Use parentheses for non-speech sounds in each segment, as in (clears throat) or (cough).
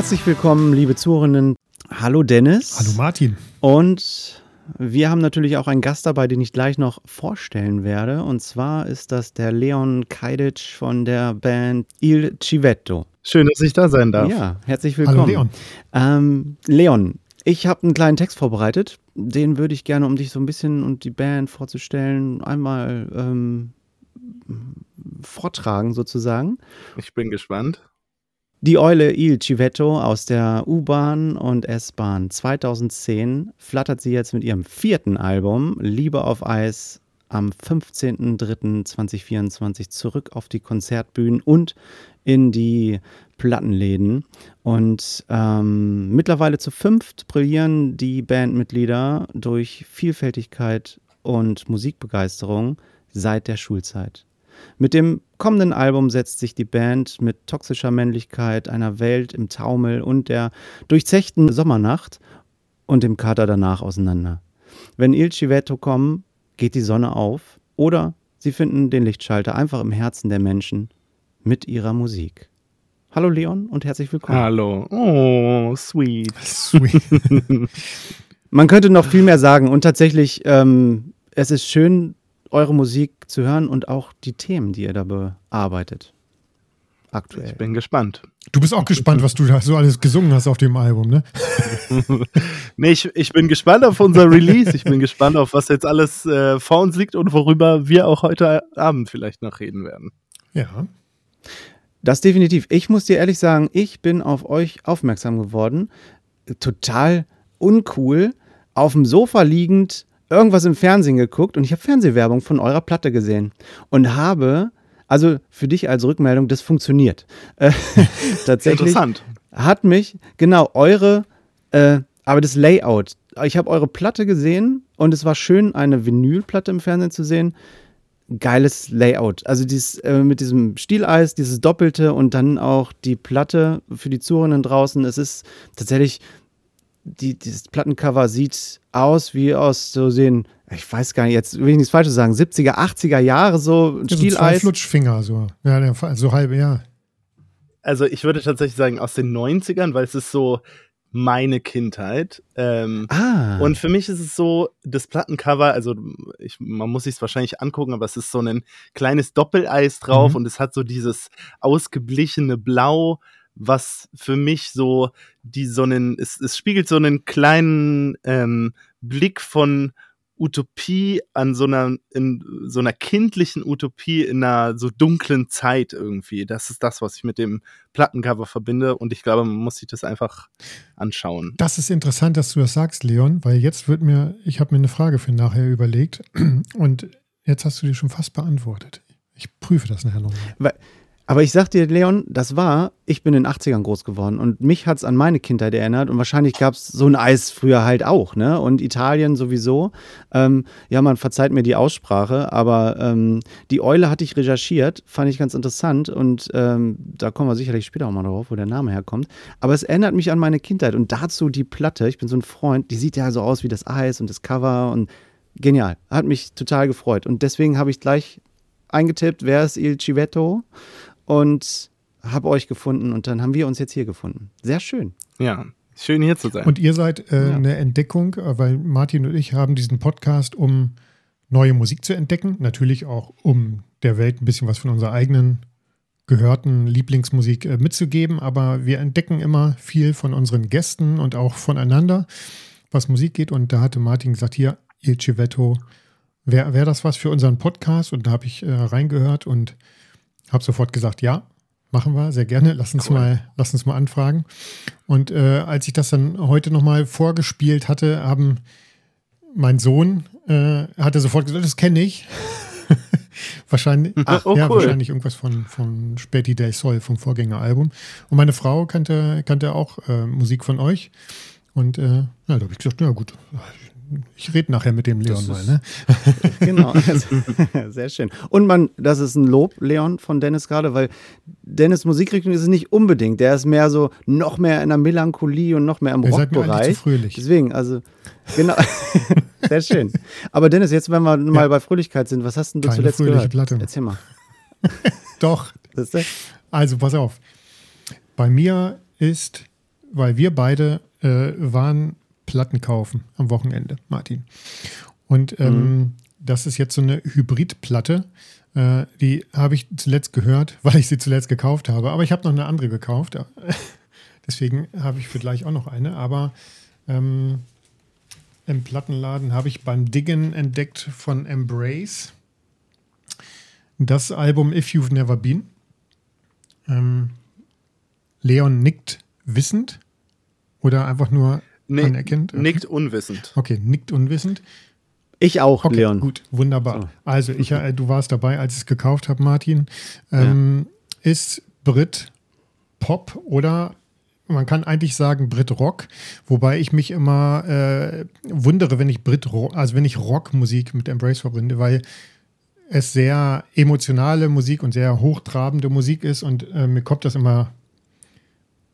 Herzlich willkommen, liebe Zuhörenden. Hallo Dennis. Hallo Martin. Und wir haben natürlich auch einen Gast dabei, den ich gleich noch vorstellen werde. Und zwar ist das der Leon Kajdic von der Band Il Civetto. Schön, dass ich da sein darf. Ja, herzlich willkommen. Hallo Leon. Ähm, Leon, ich habe einen kleinen Text vorbereitet. Den würde ich gerne, um dich so ein bisschen und die Band vorzustellen, einmal ähm, vortragen sozusagen. Ich bin gespannt. Die Eule Il Civetto aus der U-Bahn und S-Bahn 2010 flattert sie jetzt mit ihrem vierten Album Liebe auf Eis am 15.03.2024 zurück auf die Konzertbühnen und in die Plattenläden. Und ähm, mittlerweile zu fünft brillieren die Bandmitglieder durch Vielfältigkeit und Musikbegeisterung seit der Schulzeit. Mit dem kommenden Album setzt sich die Band mit toxischer Männlichkeit, einer Welt im Taumel und der durchzechten Sommernacht und dem Kater danach auseinander. Wenn Il Civetto kommen, geht die Sonne auf oder sie finden den Lichtschalter einfach im Herzen der Menschen mit ihrer Musik. Hallo Leon und herzlich willkommen. Hallo. Oh, sweet. Sweet. (laughs) Man könnte noch viel mehr sagen und tatsächlich, ähm, es ist schön, eure Musik zu hören und auch die Themen, die ihr da bearbeitet. Aktuell. Ich bin gespannt. Du bist auch gespannt, was du da so alles gesungen hast auf dem Album, ne? (laughs) nee, ich, ich bin gespannt auf unser Release. Ich bin gespannt auf, was jetzt alles äh, vor uns liegt und worüber wir auch heute Abend vielleicht noch reden werden. Ja. Das definitiv. Ich muss dir ehrlich sagen, ich bin auf euch aufmerksam geworden. Total uncool. Auf dem Sofa liegend irgendwas im Fernsehen geguckt und ich habe Fernsehwerbung von eurer Platte gesehen und habe, also für dich als Rückmeldung, das funktioniert. Äh, (laughs) tatsächlich Interessant. hat mich, genau, eure, äh, aber das Layout. Ich habe eure Platte gesehen und es war schön, eine Vinylplatte im Fernsehen zu sehen. Geiles Layout. Also dieses äh, mit diesem Stieleis, dieses Doppelte und dann auch die Platte für die Zuhörenden draußen. Es ist tatsächlich die, dieses Plattencover sieht aus wie aus so sehen, ich weiß gar nicht, jetzt will ich nichts Falsches sagen, 70er, 80er Jahre so ein Ja, so zwei Stieleis. Flutschfinger, so. Ja, so halb, ja. Also ich würde tatsächlich sagen aus den 90ern, weil es ist so meine Kindheit. Ähm, ah, Und für mich ist es so, das Plattencover, also ich, man muss sich es wahrscheinlich angucken, aber es ist so ein kleines Doppeleis drauf Mhm. und es hat so dieses ausgeblichene Blau, was für mich so die so einen, es, es spiegelt so einen kleinen ähm, Blick von Utopie an so einer, in so einer kindlichen Utopie in einer so dunklen Zeit irgendwie. Das ist das, was ich mit dem Plattencover verbinde und ich glaube, man muss sich das einfach anschauen. Das ist interessant, dass du das sagst, Leon, weil jetzt wird mir, ich habe mir eine Frage für nachher überlegt (clears throat) und jetzt hast du die schon fast beantwortet. Ich prüfe das nachher nochmal. Weil- aber ich sag dir, Leon, das war, ich bin in den 80ern groß geworden und mich hat es an meine Kindheit erinnert und wahrscheinlich gab es so ein Eis früher halt auch, ne? Und Italien sowieso. Ähm, ja, man verzeiht mir die Aussprache, aber ähm, die Eule hatte ich recherchiert, fand ich ganz interessant und ähm, da kommen wir sicherlich später auch mal drauf, wo der Name herkommt. Aber es erinnert mich an meine Kindheit und dazu die Platte, ich bin so ein Freund, die sieht ja so aus wie das Eis und das Cover und genial. Hat mich total gefreut und deswegen habe ich gleich eingetippt, wer ist Il Civetto? Und habe euch gefunden und dann haben wir uns jetzt hier gefunden. Sehr schön. Ja, schön hier zu sein. Und ihr seid äh, Ja. eine Entdeckung, äh, weil Martin und ich haben diesen Podcast, um neue Musik zu entdecken. Natürlich auch, um der Welt ein bisschen was von unserer eigenen gehörten Lieblingsmusik äh, mitzugeben. Aber wir entdecken immer viel von unseren Gästen und auch voneinander, was Musik geht. Und da hatte Martin gesagt, hier, Il Civetto, wäre wär das was für unseren Podcast? Und da habe ich äh, reingehört und habe sofort gesagt, ja, machen wir, sehr gerne. Lass uns, Cool. mal, lass uns mal anfragen. Und äh, als ich das dann heute nochmal vorgespielt hatte, haben mein Sohn äh, hatte sofort gesagt, das kenne ich. (laughs) wahrscheinlich, (laughs) ach, Oh, ja, cool. wahrscheinlich irgendwas von, von Späti Day Soul vom Vorgängeralbum. Und meine Frau kannte, kannte auch äh, Musik von euch. Und äh, ja, da habe ich gesagt, na gut, ich rede nachher mit dem Leon mal. Ne? (laughs) Genau. (laughs) Sehr schön. Und man, das ist ein Lob, Leon, von Dennis gerade, weil Dennis Musikrichtung ist es nicht unbedingt. Der ist mehr so noch mehr in der Melancholie und noch mehr im Rockbereich. fröhlich. Deswegen, also, genau. (laughs) Sehr schön. Aber Dennis, jetzt, wenn wir mal bei Fröhlichkeit sind, was hast denn du Keine zuletzt fröhliche gehört? Platte. Erzähl mal. Doch? Also pass auf. Bei mir ist weil wir beide äh, waren Platten kaufen am Wochenende, Martin. Und ähm, mhm. das ist jetzt so eine Hybridplatte. Äh, die habe ich zuletzt gehört, (laughs) weil ich sie zuletzt gekauft habe. Aber ich habe noch eine andere gekauft. (laughs) Deswegen habe ich vielleicht auch noch eine. Aber ähm, im Plattenladen habe ich beim Diggen entdeckt von Embrace das Album If You've Never Been. Ähm, Leon nickt wissend oder einfach nur nee, anerkennt? Okay. Nickt unwissend. Okay, nickt unwissend. Ich auch, okay, Leon. Gut, wunderbar. So. Also, ich, äh, du warst dabei, als ich es gekauft habe, Martin. Ähm, ja. Ist Brit Pop oder man kann eigentlich sagen Brit Rock, wobei ich mich immer äh, wundere, wenn ich Brit also wenn ich Rockmusik mit Embrace verbinde, weil es sehr emotionale Musik und sehr hochtrabende Musik ist und äh, mir kommt das immer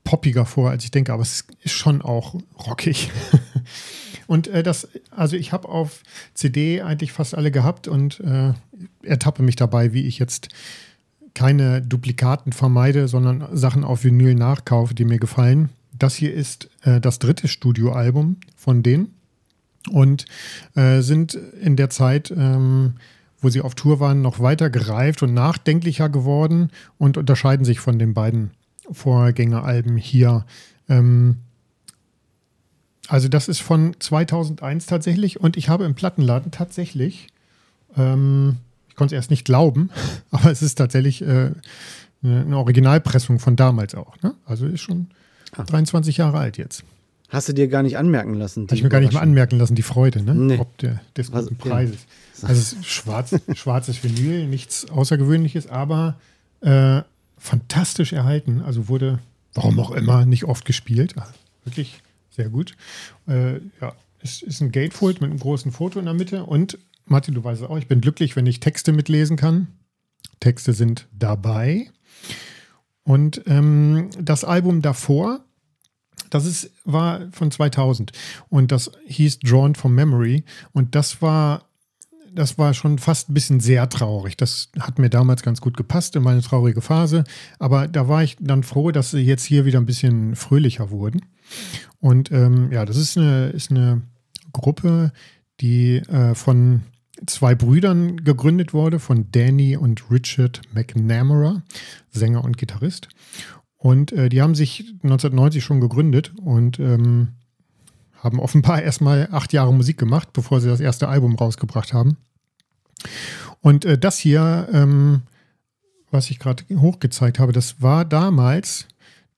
poppiger vor, als ich denke, aber es ist schon auch rockig. (laughs) und äh, das, also ich habe auf CD eigentlich fast alle gehabt und äh, ertappe mich dabei, wie ich jetzt keine Duplikaten vermeide, sondern Sachen auf Vinyl nachkaufe, die mir gefallen. Das hier ist äh, das dritte Studioalbum von denen und äh, sind in der Zeit, ähm, wo sie auf Tour waren, noch weiter gereift und nachdenklicher geworden und unterscheiden sich von den beiden Vorgängeralben hier. Ähm, also das ist von 2001 tatsächlich und ich habe im Plattenladen tatsächlich ähm, ich konnte es erst nicht glauben, (laughs) aber es ist tatsächlich äh, eine Originalpressung von damals auch. Ne? Also ist schon ah. 23 Jahre alt jetzt. Hast du dir gar nicht anmerken lassen? Habe ich mir gar nicht mal anmerken lassen, die Freude, ne? Nee. Ob der, des guten okay. Preises. Also es ist schwarz, (laughs) schwarzes Vinyl, nichts Außergewöhnliches, aber äh, fantastisch erhalten. Also wurde, warum auch immer, nicht oft gespielt. Also wirklich sehr gut. Äh, ja, es ist ein Gatefold mit einem großen Foto in der Mitte und Martin, du weißt es auch, ich bin glücklich, wenn ich Texte mitlesen kann. Texte sind dabei. Und ähm, das Album davor, das ist, war von 2000 und das hieß Drawn from Memory und das war, das war schon fast ein bisschen sehr traurig. Das hat mir damals ganz gut gepasst in meine traurige Phase, aber da war ich dann froh, dass sie jetzt hier wieder ein bisschen fröhlicher wurden. Und ähm, ja, das ist eine, ist eine Gruppe, die äh, von zwei Brüdern gegründet wurde, von Danny und Richard McNamara, Sänger und Gitarrist. Und äh, die haben sich 1990 schon gegründet und ähm, haben offenbar erstmal acht Jahre Musik gemacht, bevor sie das erste Album rausgebracht haben. Und äh, das hier, ähm, was ich gerade hochgezeigt habe, das war damals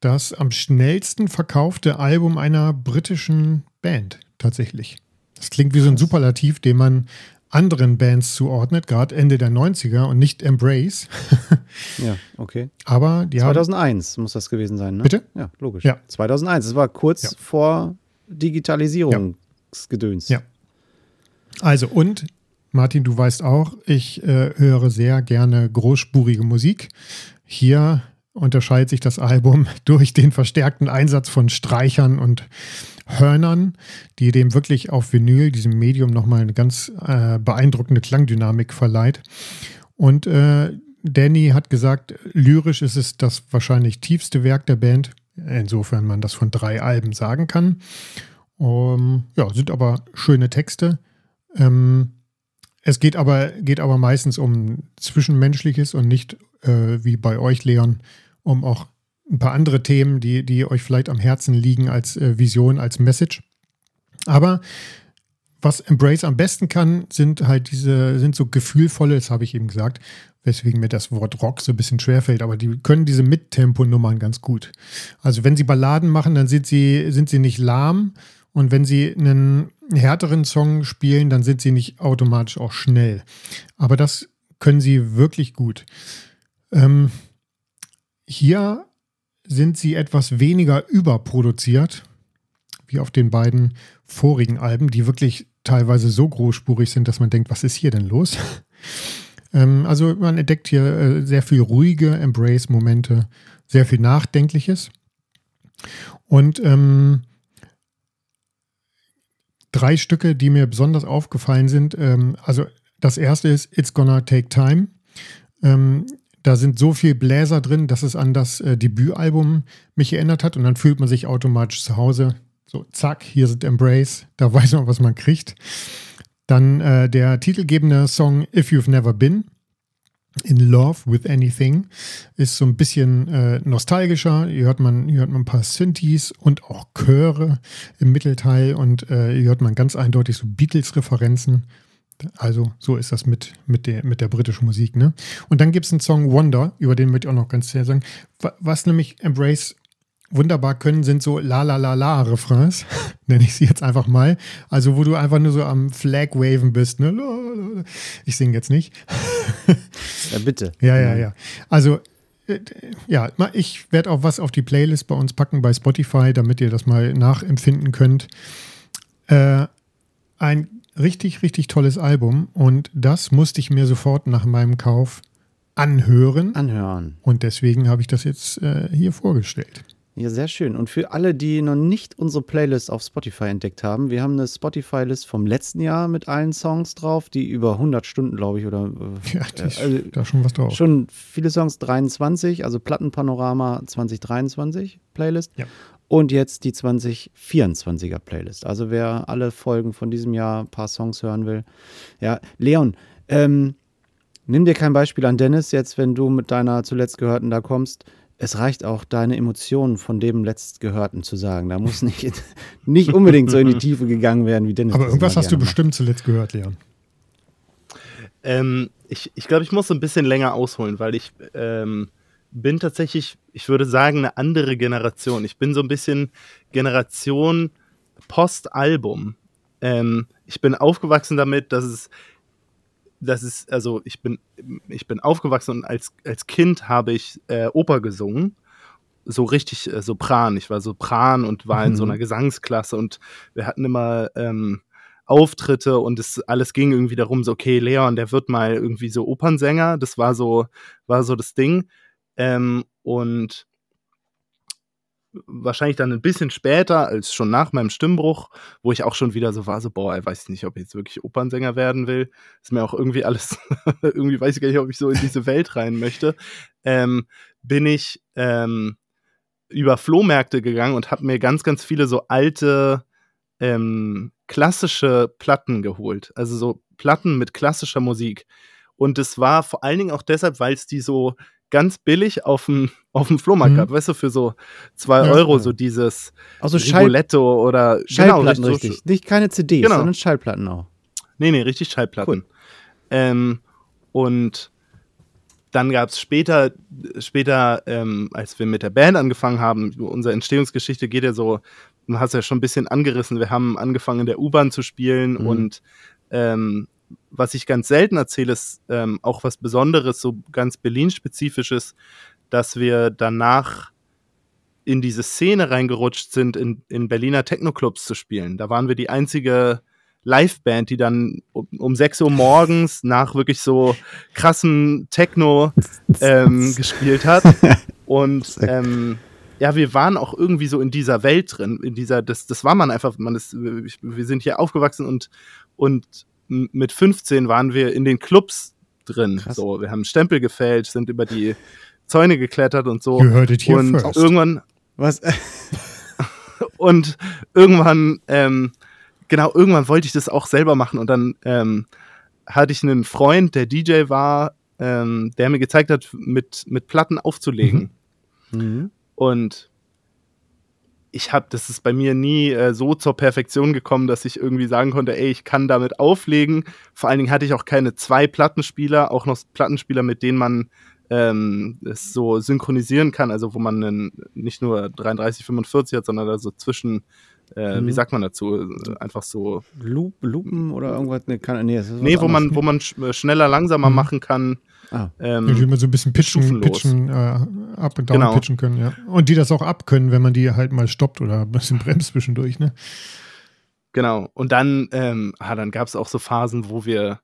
das am schnellsten verkaufte Album einer britischen Band tatsächlich. Das klingt wie so ein Superlativ, den man anderen Bands zuordnet, gerade Ende der 90er und nicht Embrace. (laughs) ja, okay. Aber die 2001 haben, muss das gewesen sein, ne? Bitte? Ja, logisch. Ja. 2001, das war kurz ja. vor Digitalisierungsgedöns. Ja. Also und Martin, du weißt auch, ich äh, höre sehr gerne großspurige Musik. Hier unterscheidet sich das Album (laughs) durch den verstärkten Einsatz von Streichern und Hörnern, die dem wirklich auf Vinyl, diesem Medium, nochmal eine ganz äh, beeindruckende Klangdynamik verleiht. Und äh, Danny hat gesagt, lyrisch ist es das wahrscheinlich tiefste Werk der Band, insofern man das von drei Alben sagen kann. Um, ja, sind aber schöne Texte. Ähm, es geht aber, geht aber meistens um Zwischenmenschliches und nicht, äh, wie bei euch, Leon, um auch ein paar andere Themen, die, die euch vielleicht am Herzen liegen als äh, Vision, als Message. Aber was Embrace am besten kann, sind halt diese, sind so gefühlvolle, das habe ich eben gesagt, weswegen mir das Wort Rock so ein bisschen schwerfällt, aber die können diese Mittempo-Nummern ganz gut. Also wenn sie Balladen machen, dann sind sie, sind sie nicht lahm und wenn sie einen härteren Song spielen, dann sind sie nicht automatisch auch schnell. Aber das können sie wirklich gut. Ähm, hier sind sie etwas weniger überproduziert, wie auf den beiden vorigen Alben, die wirklich teilweise so großspurig sind, dass man denkt, was ist hier denn los? ähm, also man entdeckt hier äh, sehr viel ruhige Embrace-Momente, sehr viel Nachdenkliches. Und ähm, drei Stücke, die mir besonders aufgefallen sind. Ähm, also das erste ist It's Gonna Take Time. Ähm, da sind so viel Bläser drin, dass es an das äh, Debütalbum mich erinnert hat und dann fühlt man sich automatisch zu Hause. So, zack, hier sind Embrace, da (laughs) weiß man, was man kriegt. Dann äh, der titelgebende Song If You've Never Been. In Love with Anything ist so ein bisschen äh, nostalgischer. Hier hört, man, hier hört man ein paar Synthes und auch Chöre im Mittelteil und äh, hier hört man ganz eindeutig so Beatles-Referenzen. Also so ist das mit, mit, der, mit der britischen Musik. Ne? Und dann gibt es einen Song Wonder, über den möchte ich auch noch ganz sehr sagen. Was nämlich Embrace wunderbar können, sind so La La La La Refrains, (laughs) nenne ich sie jetzt einfach mal. Also wo du einfach nur so am Flag waven bist. Ne? Ich singe jetzt nicht. (laughs) Ja, bitte. Ja, ja, ja. Also äh, ja, ich werde auch was auf die Playlist bei uns packen bei Spotify, damit ihr das mal nachempfinden könnt. Äh, ein richtig, richtig tolles Album und das musste ich mir sofort nach meinem Kauf anhören. Anhören. Und deswegen habe ich das jetzt äh, hier vorgestellt. Ja, sehr schön. Und für alle, die noch nicht unsere Playlist auf Spotify entdeckt haben, wir haben eine Spotify-List vom letzten Jahr mit allen Songs drauf, die über 100 Stunden, glaube ich, oder. Äh, ja, ist, also, da schon was drauf. Schon viele Songs, 23, also Plattenpanorama 2023 Playlist. Ja. Und jetzt die 2024er Playlist. Also wer alle Folgen von diesem Jahr, ein paar Songs hören will. Ja, Leon, ähm, nimm dir kein Beispiel an Dennis jetzt, wenn du mit deiner zuletzt gehörten da kommst es reicht auch, deine Emotionen von dem Letztgehörten zu sagen. Da muss nicht, (laughs) nicht unbedingt so in die (laughs) Tiefe gegangen werden, wie Dennis. Aber irgendwas hast du macht. bestimmt zuletzt gehört, Leon. Ähm, ich ich glaube, ich muss so ein bisschen länger ausholen, weil ich ähm, bin tatsächlich, ich würde sagen, eine andere Generation. Ich bin so ein bisschen Generation Postalbum. Ähm, ich bin aufgewachsen damit, dass es das ist, also ich bin, ich bin aufgewachsen und als, als Kind habe ich äh, Oper gesungen. So richtig äh, Sopran. Ich war Sopran und war mhm. in so mhm. einer Gesangsklasse und wir hatten immer ähm, Auftritte und es alles ging irgendwie darum, so, okay, Leon, der wird mal irgendwie so Opernsänger. Das war so, war so das Ding. Ähm, und wahrscheinlich dann ein bisschen später, als schon nach meinem Stimmbruch, wo ich auch schon wieder so war, so, boah, ich weiß nicht, ob ich jetzt wirklich Opernsänger werden will. Ist mir auch irgendwie alles, (laughs) irgendwie weiß ich gar nicht, ob ich so in diese Welt rein möchte. Ähm, bin ich ähm, über Flohmärkte gegangen und habe mir ganz, ganz viele so alte ähm, klassische Platten geholt. Also so Platten mit klassischer Musik. Und es war vor allen Dingen auch deshalb, weil es die so ganz billig auf dem, auf dem Flohmarkt mhm. gehabt, weißt du, für so zwei ja, Euro, ja. so dieses also Rigoletto oder Schallplatten genau, richtig. Nicht keine CDs, genau. sondern Schallplatten auch. Nee, nee, richtig Schallplatten. Cool. Ähm, und dann gab es später, später ähm, als wir mit der Band angefangen haben, unsere Entstehungsgeschichte geht ja so, du hast ja schon ein bisschen angerissen, wir haben angefangen in der U-Bahn zu spielen mhm. und ähm, was ich ganz selten erzähle, ist ähm, auch was Besonderes, so ganz Berlin-spezifisches, dass wir danach in diese Szene reingerutscht sind, in, in Berliner Techno-Clubs zu spielen. Da waren wir die einzige Liveband, die dann um, um 6 Uhr morgens nach wirklich so krassen Techno ähm, (laughs) gespielt hat. Und ähm, ja, wir waren auch irgendwie so in dieser Welt drin, in dieser, das, das war man einfach, man ist, wir sind hier aufgewachsen und, und mit 15 waren wir in den Clubs drin. Krass. So, wir haben Stempel gefälscht, sind über die Zäune geklettert und so. You heard it here und first. irgendwann. Was? (laughs) und irgendwann, ähm, genau, irgendwann wollte ich das auch selber machen und dann ähm, hatte ich einen Freund, der DJ war, ähm, der mir gezeigt hat, mit, mit Platten aufzulegen. Mhm. Mhm. Und ich habe, das ist bei mir nie äh, so zur Perfektion gekommen, dass ich irgendwie sagen konnte, ey, ich kann damit auflegen. Vor allen Dingen hatte ich auch keine zwei Plattenspieler, auch noch Plattenspieler, mit denen man ähm, es so synchronisieren kann, also wo man einen, nicht nur 33, 45 hat, sondern also zwischen, äh, mhm. wie sagt man dazu, einfach so Loop, Lupen oder irgendwas? Nee, kann, nee, nee wo man, wo man schneller, langsamer mhm. machen kann. Ah. Ähm, ja, die immer so ein bisschen pitchen, pitchen äh, up und down genau. pitchen können, ja. Und die das auch abkönnen, wenn man die halt mal stoppt oder ein bisschen bremst zwischendurch, ne? Genau. Und dann, ähm, ah, dann gab es auch so Phasen, wo wir,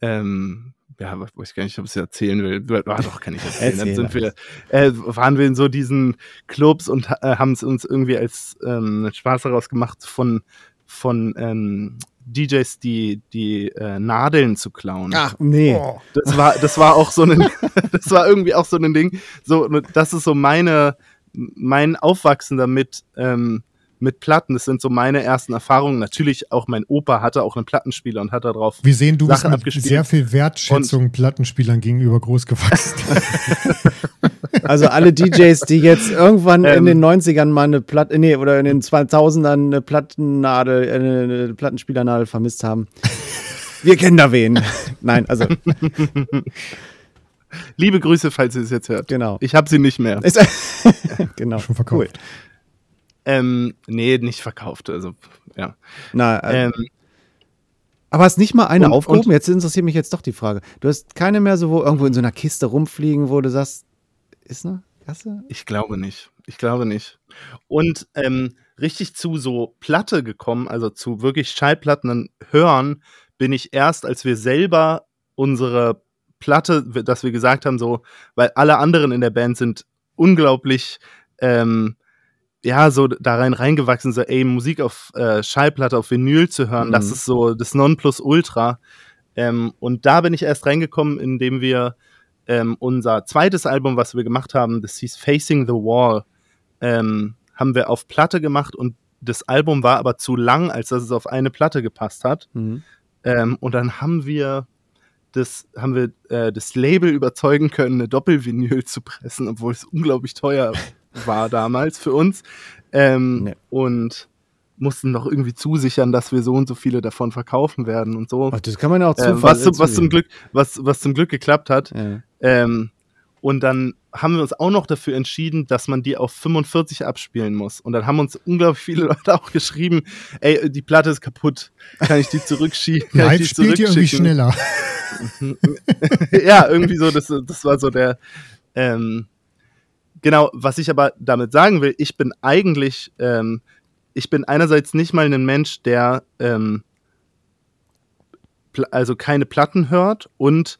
ähm, ja, weiß gar nicht, ob ich es erzählen will. Ah, doch, kann ich erzählen. dann sind wir, äh, waren wir in so diesen Clubs und äh, haben es uns irgendwie als ähm, Spaß daraus gemacht, von, von ähm, DJs die, die äh, Nadeln zu klauen. Ach, nee. Oh. Das war, das war auch so ein, (laughs) das war irgendwie auch so ein Ding. So, das ist so meine, mein Aufwachsen damit, ähm, mit Platten. Das sind so meine ersten Erfahrungen. Natürlich auch mein Opa hatte auch einen Plattenspieler und hat darauf Wir sehen, du bist Sachen mit abgespielt. sehr viel Wertschätzung Plattenspielern gegenüber groß gewachsen. (laughs) Also alle DJs, die jetzt irgendwann in Ähm. den 90ern mal eine Platte, nee, oder in den 2000ern eine Plattennadel, äh, eine Plattenspielernadel vermisst haben. Wir kennen da wen. (laughs) Nein, also, Liebe Grüße, falls ihr es jetzt hört. genau. Ich habe sie nicht mehr. Ist, (laughs) genau. Schon verkauft. Ähm, nee, nicht verkauft. Also, ja. Na, äh, Ähm, aber hast nicht mal eine und- aufgehoben? und- Jetzt interessiert mich jetzt doch die Frage. Du hast keine mehr so wo irgendwo in so einer Kiste rumfliegen, wo du sagst, ist eine Kasse? Ich glaube nicht. Ich glaube nicht. Und ähm, richtig zu so Platte gekommen, also zu wirklich Schallplatten hören, bin ich erst, als wir selber unsere Platte, dass wir gesagt haben, so, weil alle anderen in der Band sind unglaublich, ähm, ja, so da rein reingewachsen, so, ey, Musik auf äh, Schallplatte, auf Vinyl zu hören, das Mhm. ist so das Nonplusultra. Ähm, und da bin ich erst reingekommen, indem wir ähm, unser zweites Album, was wir gemacht haben, das hieß Facing the Wall, ähm, haben wir auf Platte gemacht und das Album war aber zu lang, als dass es auf eine Platte gepasst hat. Mhm. Ähm, und dann haben wir das, haben wir äh, das Label überzeugen können, eine Doppelvinyl zu pressen, obwohl es unglaublich teuer war damals für uns. Ähm, Nee. Und mussten noch irgendwie zusichern, dass wir so und so viele davon verkaufen werden und so. Ach, das kann man ja auch Äh, Zufall was, zum- was zum. Glück, was, was zum Glück geklappt hat. Ja. Ähm, und dann haben wir uns auch noch dafür entschieden, dass man die auf 45 abspielen muss. Und dann haben uns unglaublich viele (laughs) Leute auch geschrieben, ey, die Platte ist kaputt. Kann ich die zurückschieben? (laughs) Kann Live ich die spielt ihr irgendwie schneller. (laughs) ja, irgendwie so, das, das war so der. Ähm, genau, was ich aber damit sagen will, ich bin eigentlich, ähm, ich bin einerseits nicht mal ein Mensch, der ähm, also keine Platten hört und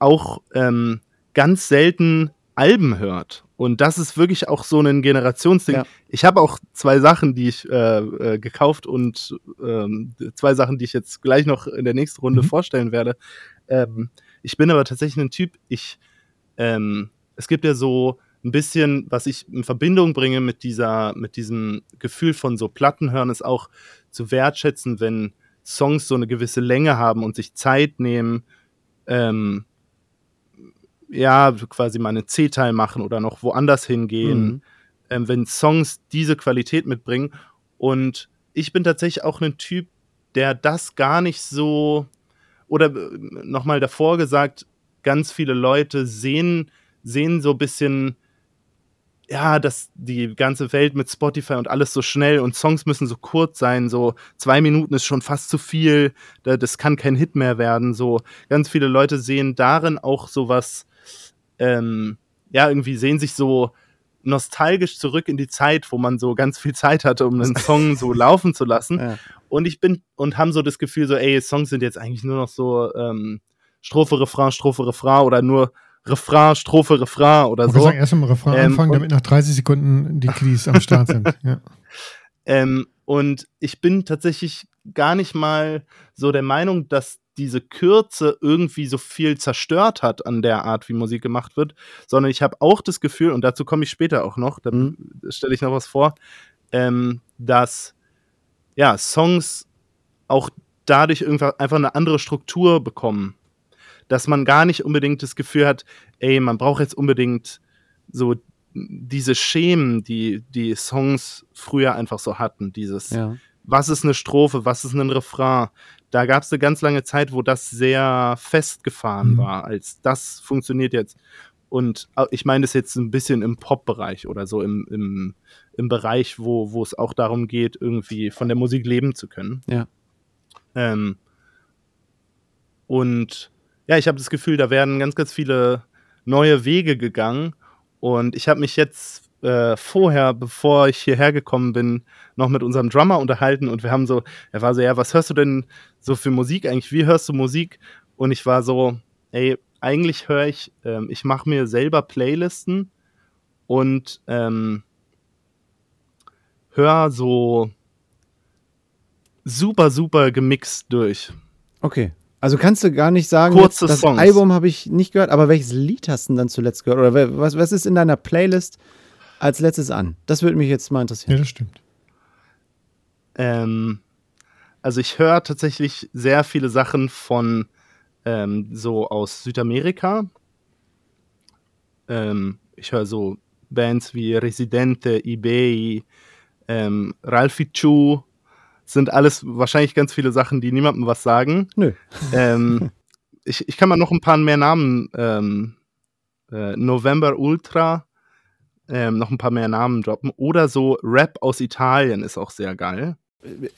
auch ähm, ganz selten Alben hört. Und das ist wirklich auch so ein Generationsding. Ja. Ich habe auch zwei Sachen, die ich äh, äh, gekauft und ähm, zwei Sachen, die ich jetzt gleich noch in der nächsten Runde Mhm. vorstellen werde. Ähm, ich bin aber tatsächlich ein Typ, ich, ähm, es gibt ja so ein bisschen, was ich in Verbindung bringe mit dieser, mit diesem Gefühl von so Platten hören, ist auch zu wertschätzen, wenn Songs so eine gewisse Länge haben und sich Zeit nehmen, ähm, ja, quasi mal einen C-Teil machen oder noch woanders hingehen, Mhm. ähm, wenn Songs diese Qualität mitbringen. Und ich bin tatsächlich auch ein Typ, der das gar nicht so, oder nochmal davor gesagt, ganz viele Leute sehen, sehen so ein bisschen, ja, dass die ganze Welt mit Spotify und alles so schnell und Songs müssen so kurz sein, so zwei Minuten ist schon fast zu viel, da- das kann kein Hit mehr werden, so ganz viele Leute sehen darin auch sowas, ähm, ja, irgendwie sehen sich so nostalgisch zurück in die Zeit, wo man so ganz viel Zeit hatte, um einen Song so (laughs) laufen zu lassen. Ja. Und ich bin und haben so das Gefühl, so, ey, Songs sind jetzt eigentlich nur noch so ähm, Strophe, Refrain, Strophe, Refrain oder nur Refrain, Strophe, Refrain oder so. sagen, erst im Refrain Ähm, anfangen, damit nach 30 Sekunden die (laughs) Kiddies am Start sind. Ja. Ähm, und ich bin tatsächlich gar nicht mal so der Meinung, dass diese Kürze irgendwie so viel zerstört hat an der Art, wie Musik gemacht wird, sondern ich habe auch das Gefühl, und dazu komme ich später auch noch, da Mhm. stelle ich noch was vor, ähm, dass ja, Songs auch dadurch einfach eine andere Struktur bekommen. Dass man gar nicht unbedingt das Gefühl hat, ey, man braucht jetzt unbedingt so diese Schemen, die die Songs früher einfach so hatten. Dieses, Ja. was ist eine Strophe, was ist ein Refrain. Da gab es eine ganz lange Zeit, wo das sehr festgefahren Mhm. war, als das funktioniert jetzt. Und ich meine das jetzt ein bisschen im Pop-Bereich oder so im, im, im Bereich, wo, wo es auch darum geht, irgendwie von der Musik leben zu können. Ja. Ähm, und ja, ich habe das Gefühl, da werden ganz, ganz viele neue Wege gegangen. Und ich habe mich jetzt äh, vorher, bevor ich hierher gekommen bin, noch mit unserem Drummer unterhalten und wir haben so, er war so, ja, was hörst du denn so für Musik eigentlich? Wie hörst du Musik? Und ich war so, ey, eigentlich höre ich, ähm, ich mache mir selber Playlisten und ähm, höre so super, super gemixt durch. Okay. Also kannst du gar nicht sagen, Kurze das Songs. Album habe ich nicht gehört, aber welches Lied hast du denn dann zuletzt gehört? Oder was, was ist in deiner Playlist als letztes an? Das würde mich jetzt mal Ja, interessieren. das stimmt. Ähm, also ich höre tatsächlich sehr viele Sachen von ähm, so aus Südamerika. Ähm, ich höre so Bands wie Residente, eBay, ähm, Ralphie Chu. Sind alles wahrscheinlich ganz viele Sachen, die niemandem was sagen. Nö. Ähm, (laughs) ich, ich kann mal noch ein paar mehr Namen. Ähm, äh, November Ultra. Ähm, noch ein paar mehr Namen droppen. Oder so Rap aus Italien ist auch sehr geil.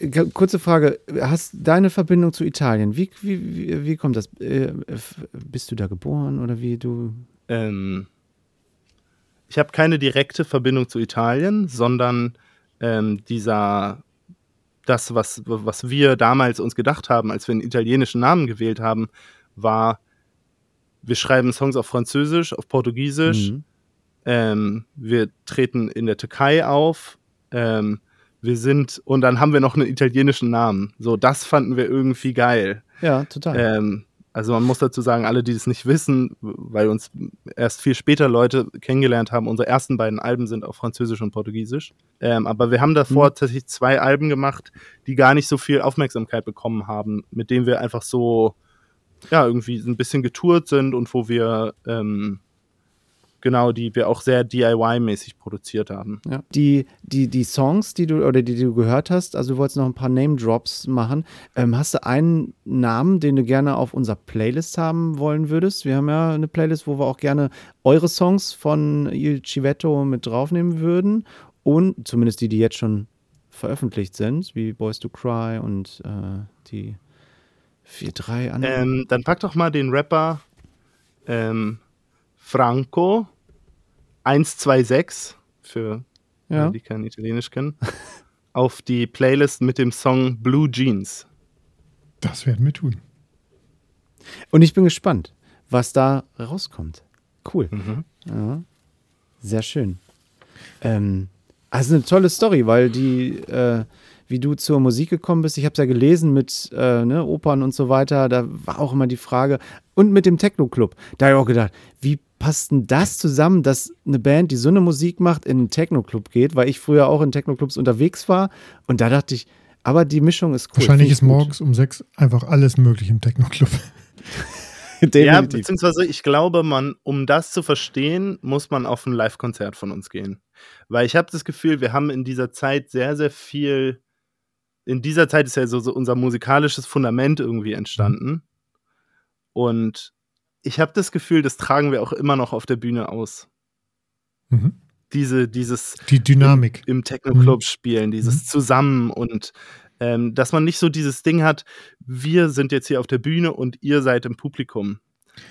K- Kurze Frage, hast deine Verbindung zu Italien? Wie, wie, wie, wie kommt das? Äh, bist du da geboren oder wie du? Ähm, ich habe keine direkte Verbindung zu Italien, sondern ähm, dieser, das, was, was wir damals uns gedacht haben, als wir einen italienischen Namen gewählt haben, war, wir schreiben Songs auf Französisch, auf Portugiesisch, Mhm. ähm, wir treten in der Türkei auf, ähm, wir sind, und dann haben wir noch einen italienischen Namen. So, das fanden wir irgendwie geil. Ja, total. Ähm, also man muss dazu sagen, alle, die das nicht wissen, weil uns erst viel später Leute kennengelernt haben, unsere ersten beiden Alben sind auf Französisch und Portugiesisch. Ähm, aber wir haben davor Mhm. tatsächlich zwei Alben gemacht, die gar nicht so viel Aufmerksamkeit bekommen haben, mit denen wir einfach so, ja, irgendwie ein bisschen getourt sind und wo wir, ähm, genau, die wir auch sehr DIY-mäßig produziert haben. Ja. Die, die, die Songs, die du oder die, die du gehört hast, also du wolltest noch ein paar Name-Drops machen. Ähm, hast du einen Namen, den du gerne auf unserer Playlist haben wollen würdest? Wir haben ja eine Playlist, wo wir auch gerne eure Songs von Il Civetto mit draufnehmen würden. Und zumindest die, die jetzt schon veröffentlicht sind, wie Boys to Cry und äh, die vier, drei anderen. Ähm, dann pack doch mal den Rapper ähm, Franco 126 für ja. alle, die kein Italienisch kennen, (laughs) auf die Playlist mit dem Song Blue Jeans. Das werden wir tun. Und ich bin gespannt, was da rauskommt. Cool. Mhm. Ja. Sehr schön. Ähm, also eine tolle Story, weil die, äh, wie du zur Musik gekommen bist, ich habe es ja gelesen mit äh, ne, Opern und so weiter, da war auch immer die Frage, und mit dem Techno-Club, da habe ich auch gedacht, wie passt denn das zusammen, dass eine Band, die so eine Musik macht, in einen Techno-Club geht, weil ich früher auch in Techno-Clubs unterwegs war und da dachte ich, aber die Mischung ist cool. Wahrscheinlich ist ich gut. morgens um sechs einfach alles möglich im Techno-Club. (laughs) Ja, beziehungsweise ich glaube, man, um das zu verstehen, muss man auf ein Live-Konzert von uns gehen. Weil ich habe das Gefühl, wir haben in dieser Zeit sehr, sehr viel. In dieser Zeit ist ja so, so unser musikalisches Fundament irgendwie entstanden. Und ich habe das Gefühl, das tragen wir auch immer noch auf der Bühne aus. Mhm. Diese, dieses Die Dynamik. im Techno-Club Mhm. spielen, dieses Zusammen und ähm, dass man nicht so dieses Ding hat, wir sind jetzt hier auf der Bühne und ihr seid im Publikum.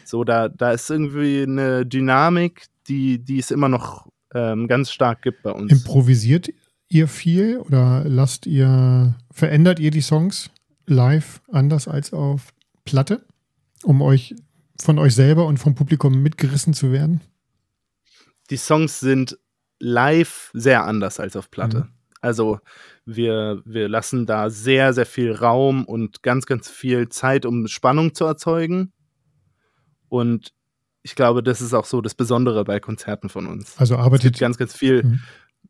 So, da, da ist irgendwie eine Dynamik, die, die es immer noch ähm, ganz stark gibt bei uns. Improvisiert ihr viel oder lasst ihr, verändert ihr die Songs live anders als auf Platte, um euch von euch selber und vom Publikum mitgerissen zu werden? die Songs sind live sehr anders als auf Platte. Mhm. Also wir, wir lassen da sehr, sehr viel Raum und ganz, ganz viel Zeit, um Spannung zu erzeugen. Und ich glaube, das ist auch so das Besondere bei Konzerten von uns. Also Es gibt arbeitet ganz, ganz viel Mhm.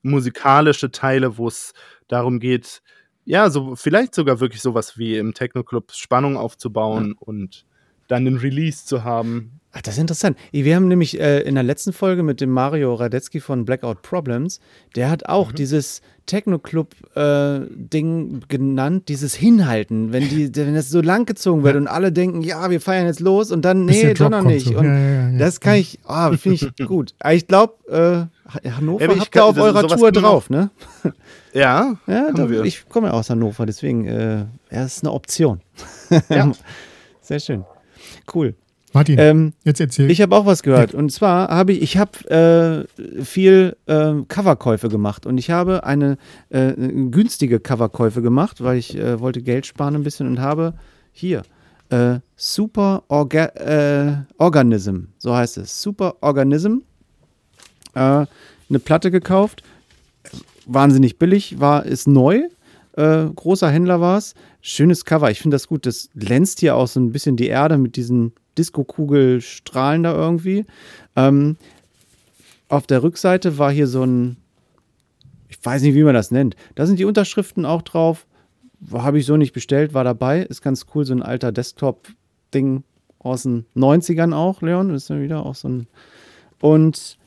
musikalische Teile, wo es darum geht, ja, so vielleicht sogar wirklich sowas wie im Techno-Club Spannung aufzubauen und dann einen Release zu haben. Ach, das ist interessant. Wir haben nämlich äh, in der letzten Folge mit dem Mario Radetzky von Blackout Problems, der hat auch dieses Techno-Club-Ding genannt, dieses Hinhalten, wenn, die, (laughs) wenn das so lang gezogen wird und alle denken, ja, wir feiern jetzt los und dann, bis nee, doch noch nicht. so. Und Ja, ja, ja, ja. das kann ich, ah, finde ich (laughs) gut. Aber ich glaube, äh, Hannover Ja, habt ihr auf das- eurer Tour drauf, ne? (laughs) Ja, Ja, da, wir. ich komme ja aus Hannover, deswegen, äh, ja, ist eine Option. Ja. Sehr schön. Cool. Martin, Ähm, jetzt erzähl. ich habe auch was gehört. Und zwar habe ich, ich habe äh, viel äh, Coverkäufe gemacht und ich habe eine äh, günstige Coverkäufe gemacht, weil ich äh, wollte Geld sparen ein bisschen und habe hier äh, Super Orga äh, Organism, so heißt es. Super Organism. Eine Platte gekauft. Wahnsinnig billig, war, ist neu. Äh, großer Händler war es. Schönes Cover. Ich finde das gut. Das glänzt hier auch so ein bisschen die Erde mit diesen Disco-Kugelstrahlen da irgendwie. Ähm, auf der Rückseite war hier so ein, ich weiß nicht, wie man das nennt. Da sind die Unterschriften auch drauf. Habe ich so nicht bestellt, war dabei. Ist ganz cool, so ein alter Desktop-Ding aus den 90ern auch, Leon. Das ist ja wieder auch so ein. Und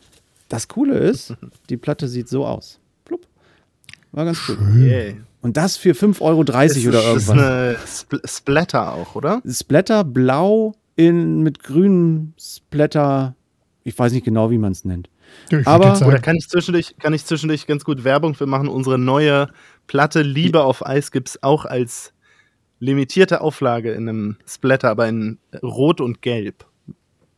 das Coole ist, (laughs) die Platte sieht so aus. Plupp. War ganz cool. Yeah. Und das für 5,30 Euro oder Das irgendwas. ist eine Spl Splatter auch, oder? Splatter blau in, mit grünem Splatter. Ich weiß nicht genau, wie man es nennt. Ja, ich Aber- Oder kann ich zwischendurch, kann ich zwischendurch ganz gut Werbung für machen? Unsere neue Platte Liebe auf Eis gibt es auch als limitierte Auflage in einem Splatter, aber in Rot und Gelb.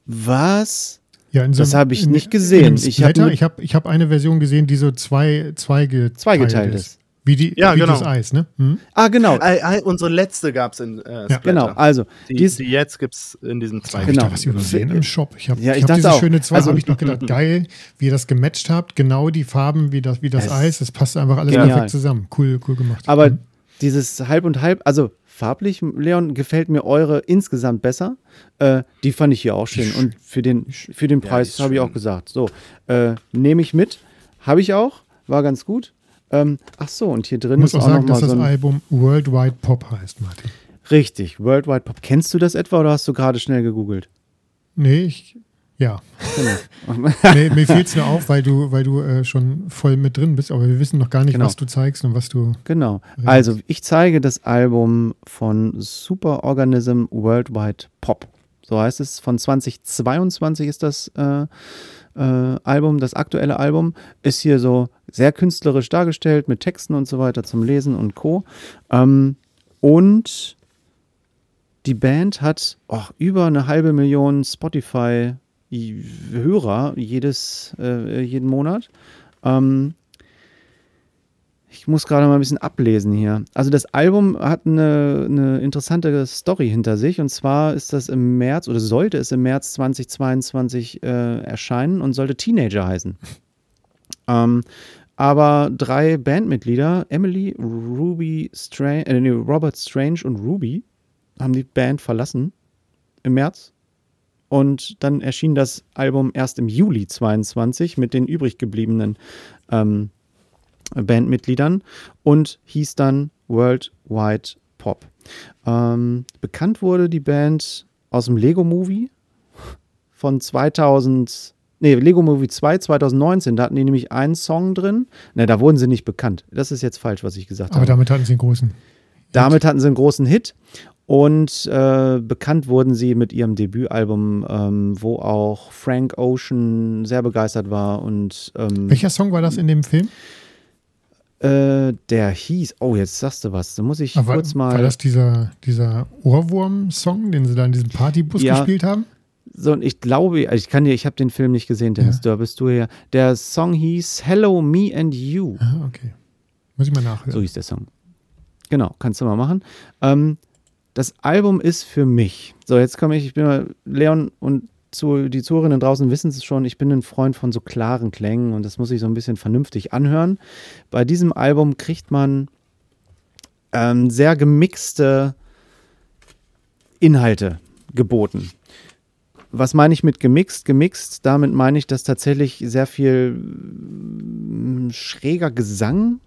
Was? ja, in so das einem- hab ich in- nicht gesehen. Splatter, ich habe ich hab eine Version gesehen, die so zwei, zwei Zweigeteilt ist. Wie, die, Ja, wie genau. das Eis, ne? Hm? Ah, genau. Ei, ei, unsere letzte gab es in äh, Splatter. Genau. Also, Die, dies, die jetzt gibt es in diesem zweiten. ich Genau. da was übersehen im Shop? Ich habe Ja, ich ich hab diese auch. schöne zwei, Also- habe ich noch gedacht, geil, wie ihr das gematcht habt, genau die Farben wie das, wie das Es- Eis, das passt einfach alles Genial. perfekt zusammen. Cool, cool gemacht. aber Hm. dieses Halb und Halb, also farblich, Leon, gefällt mir eure insgesamt besser. Äh, die fand ich hier auch schön. Und für den, für den Ja, Preis ist habe ich auch gesagt. So, äh, nehme ich mit. Habe ich auch. War ganz gut. Ähm, ach so, und hier drin muss ist auch auch noch sagen, mal dass so das. Album Worldwide Pop heißt, Martin. Richtig, Worldwide Pop. Kennst du das etwa oder hast du gerade schnell gegoogelt? Nee, ich, ja. Genau. Nee, mir (laughs) fiel es nur auf, weil du, weil du äh, schon voll mit drin bist, aber wir wissen noch gar nicht, Genau. was du zeigst und was du. Genau. Richtig. Also, ich zeige das Album von Superorganism Worldwide Pop. So heißt es. Von 2022 ist das äh, äh, Album, das aktuelle Album. Ist hier so sehr künstlerisch dargestellt mit Texten und so weiter zum Lesen und Co. Ähm, und die Band hat auch über eine halbe Million Spotify-Hörer äh, jeden Monat. Ähm, ich muss gerade mal ein bisschen ablesen hier. Also das Album hat eine, eine interessante Story hinter sich. Und zwar ist das im März oder sollte es im März 2022 äh, erscheinen und sollte Teenager heißen. (laughs) Ähm, aber drei Bandmitglieder, Emily, Ruby Strange, äh, nee, Robert Strange und Ruby, haben die Band verlassen im März. Und dann erschien das Album erst im Juli 22 mit den übrig gebliebenen ähm, Bandmitgliedern und hieß dann Worldwide Pop. Ähm, bekannt wurde die Band aus dem Lego Movie von 2000, nee, Lego Movie 2 2019. Da hatten die nämlich einen Song drin. Ne, da wurden sie nicht bekannt. Das ist jetzt falsch, was ich gesagt Aber habe. damit hatten sie einen großen. Damit hatten sie einen großen Hit und äh, bekannt wurden sie mit ihrem Debütalbum, ähm, wo auch Frank Ocean sehr begeistert war und ähm, Welcher Song war das in dem Film? Äh, der hieß, oh, jetzt sagst du was, da muss ich Ah, war, kurz mal, war das dieser, dieser Ohrwurm-Song, den sie da in diesem Partybus Ja. gespielt haben? so, und ich glaube, ich kann dir, ich habe den Film nicht gesehen, Dennis, da bist du hier. Der Song hieß Hello, Me and You. Ah, okay. Muss ich mal nachhören. So hieß der Song. Genau, kannst du mal machen. Ähm, das Album ist für mich. So, jetzt komme ich, ich bin mal, Leon und zu, die Zuhörerinnen draußen wissen es schon, ich bin ein Freund von so klaren Klängen und das muss ich so ein bisschen vernünftig anhören. Bei diesem Album kriegt man ähm, sehr gemixte Inhalte geboten. Was meine ich mit gemixt? Gemixt, damit meine ich, dass tatsächlich sehr viel mm, schräger Gesang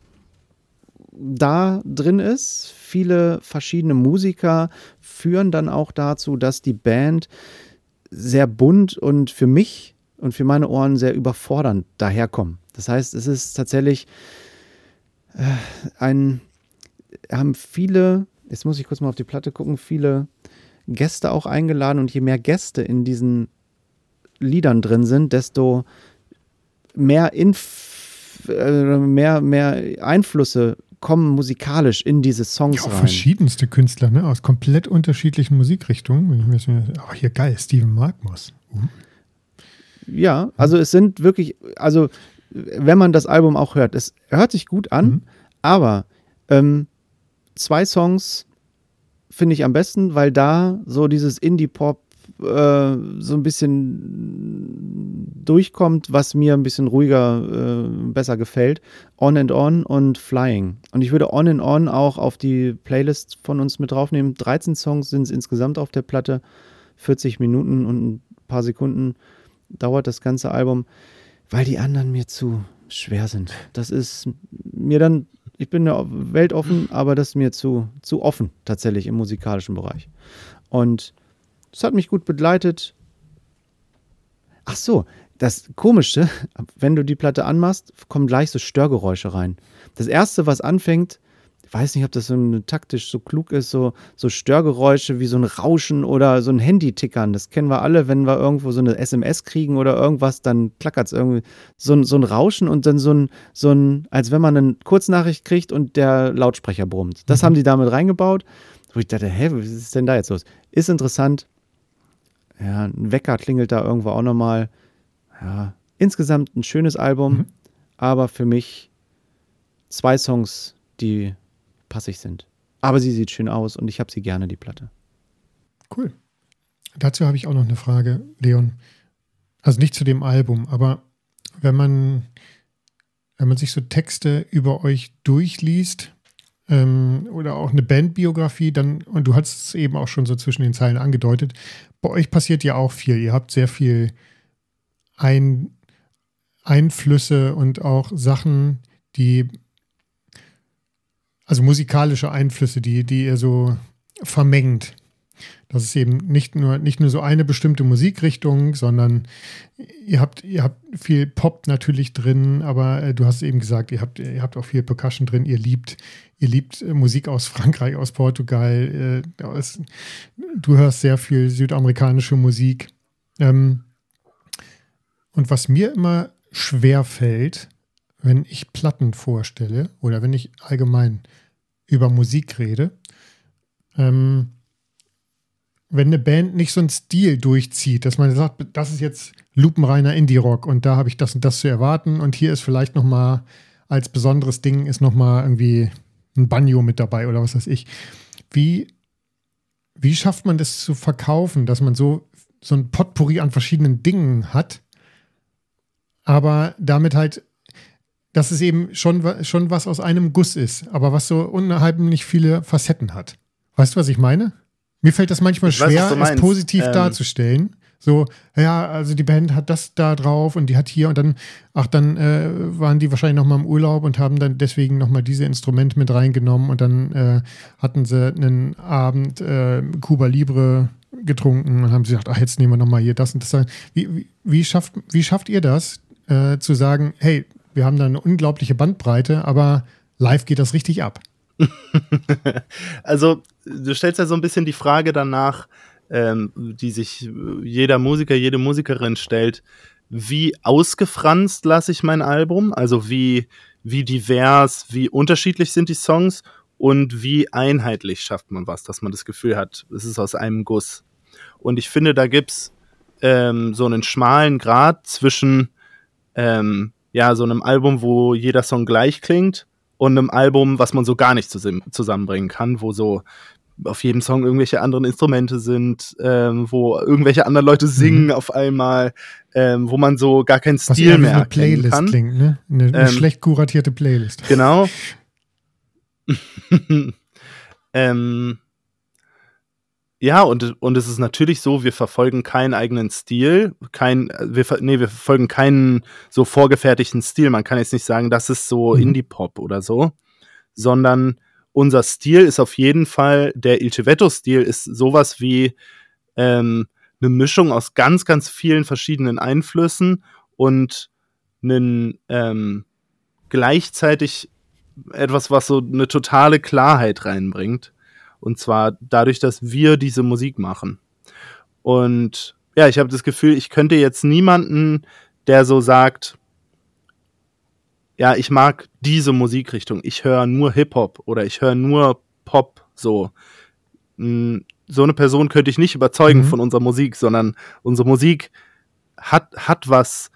da drin ist. Viele verschiedene Musiker führen dann auch dazu, dass die Band sehr bunt und für mich und für meine Ohren sehr überfordernd daherkommen. Das heißt, es ist tatsächlich äh, ein, haben viele, jetzt muss ich kurz mal auf die Platte gucken, viele Gäste auch eingeladen und je mehr Gäste in diesen Liedern drin sind, desto mehr, Inf äh, mehr, mehr Einflüsse kommen musikalisch in diese Songs Ja, auch rein. verschiedenste Künstler, ne? Aus komplett unterschiedlichen Musikrichtungen. Wenn ich mir so, oh, hier geil, Steven Magmus. Uh, Ja, also es sind wirklich, also wenn man das Album auch hört, es hört sich gut an, Mhm. aber ähm, zwei Songs finde ich am besten, weil da so dieses Indie-Pop äh, so ein bisschen durchkommt, was mir ein bisschen ruhiger, äh, besser gefällt. On and On und Flying. Und ich würde On and On auch auf die Playlist von uns mit draufnehmen. 13 Songs sind es insgesamt auf der Platte. 40 Minuten und ein paar Sekunden dauert das ganze Album, weil die anderen mir zu schwer sind. Das ist mir dann, ich bin ja weltoffen, aber das ist mir zu, zu offen tatsächlich im musikalischen Bereich. Und es hat mich gut begleitet. Ach so, das Komische, (laughs) wenn du die Platte anmachst, kommen gleich so Störgeräusche rein. Das erste, was anfängt, ich weiß nicht, ob das so taktisch so klug ist, so, so Störgeräusche wie so ein Rauschen oder so ein Handy-Tickern. Das kennen wir alle, wenn wir irgendwo so eine SMS kriegen oder irgendwas, dann klackert es irgendwie. So, ein, so ein Rauschen und dann so ein, so ein, als wenn man eine Kurznachricht kriegt und der Lautsprecher brummt. Das mhm. haben die damit reingebaut. Wo ich dachte, hä, was ist denn da jetzt los? Ist interessant. Ja, ein Wecker klingelt da irgendwo auch nochmal. Ja, insgesamt ein schönes Album, mhm. aber für mich zwei Songs, die passig sind. Aber sie sieht schön aus und ich habe sie gerne, die Platte. Cool. Dazu habe ich auch noch eine Frage, Leon. Also nicht zu dem Album, aber wenn man, wenn man sich so Texte über euch durchliest ähm, oder auch eine Bandbiografie, dann, und du hast es eben auch schon so zwischen den Zeilen angedeutet, bei euch passiert ja auch viel. Ihr habt sehr viel Ein Einflüsse und auch Sachen, die also musikalische Einflüsse, die, die ihr so vermengt. Das ist eben nicht nur, nicht nur so eine bestimmte Musikrichtung, sondern ihr habt, ihr habt viel Pop natürlich drin, aber äh, du hast eben gesagt, ihr habt, ihr habt auch viel Percussion drin, ihr liebt, ihr liebt äh, Musik aus Frankreich, aus Portugal, äh, aus, du hörst sehr viel südamerikanische Musik. Ähm, und was mir immer schwer fällt, wenn ich Platten vorstelle oder wenn ich allgemein über Musik rede, ähm, wenn eine Band nicht so einen Stil durchzieht, dass man sagt, das ist jetzt lupenreiner Indie-Rock und da habe ich das und das zu erwarten und hier ist vielleicht noch mal als besonderes Ding ist noch mal irgendwie ein Banjo mit dabei oder was weiß ich. Wie, wie schafft man das zu verkaufen, dass man so, so ein Potpourri an verschiedenen Dingen hat, aber damit halt dass es eben schon, schon was aus einem Guss ist, aber was so unheimlich viele Facetten hat. Weißt du, was ich meine? Mir fällt das manchmal ich schwer, weiß, es positiv ähm. darzustellen. So, ja, also die Band hat das da drauf und die hat hier und dann, ach, dann äh, waren die wahrscheinlich nochmal im Urlaub und haben dann deswegen nochmal diese Instrumente mit reingenommen und dann äh, hatten sie einen Abend äh, Cuba Libre getrunken und haben sie gesagt, ach, jetzt nehmen wir nochmal hier das und das. Wie, wie, wie, schafft, wie schafft ihr das, äh, zu sagen, hey, wir haben da eine unglaubliche Bandbreite, aber live geht das richtig ab. (laughs) also, du stellst ja so ein bisschen die Frage danach, ähm, die sich jeder Musiker, jede Musikerin stellt, wie ausgefranst lasse ich mein Album? Also wie, wie divers, wie unterschiedlich sind die Songs und wie einheitlich schafft man was, dass man das Gefühl hat, es ist aus einem Guss. Und ich finde, da gibt's ähm, so einen schmalen Grad zwischen ähm, ja, so einem Album, wo jeder Song gleich klingt und einem Album, was man so gar nicht zusammenbringen kann, wo so auf jedem Song irgendwelche anderen Instrumente sind, ähm, wo irgendwelche anderen Leute singen mhm. auf einmal, ähm, wo man so gar keinen Stil mehr eine Playlist kann. klingt, ne? Eine, eine ähm, schlecht kuratierte Playlist. Genau. (laughs) (laughs) ähm, ja, und, und es ist natürlich so, wir verfolgen keinen eigenen Stil, kein, wir, nee, wir verfolgen keinen so vorgefertigten Stil. Man kann jetzt nicht sagen, das ist so mhm. Indie-Pop oder so, sondern unser Stil ist auf jeden Fall, der Il Civetto-Stil ist sowas wie ähm, eine Mischung aus ganz, ganz vielen verschiedenen Einflüssen und einen, ähm, gleichzeitig etwas, was so eine totale Klarheit reinbringt. Und zwar dadurch, dass wir diese Musik machen. Und ja, ich habe das Gefühl, ich könnte jetzt niemanden, der so sagt, ja, ich mag diese Musikrichtung, ich höre nur Hip-Hop oder ich höre nur Pop, so. Hm, so eine Person könnte ich nicht überzeugen mhm. von unserer Musik, sondern unsere Musik hat, hat was,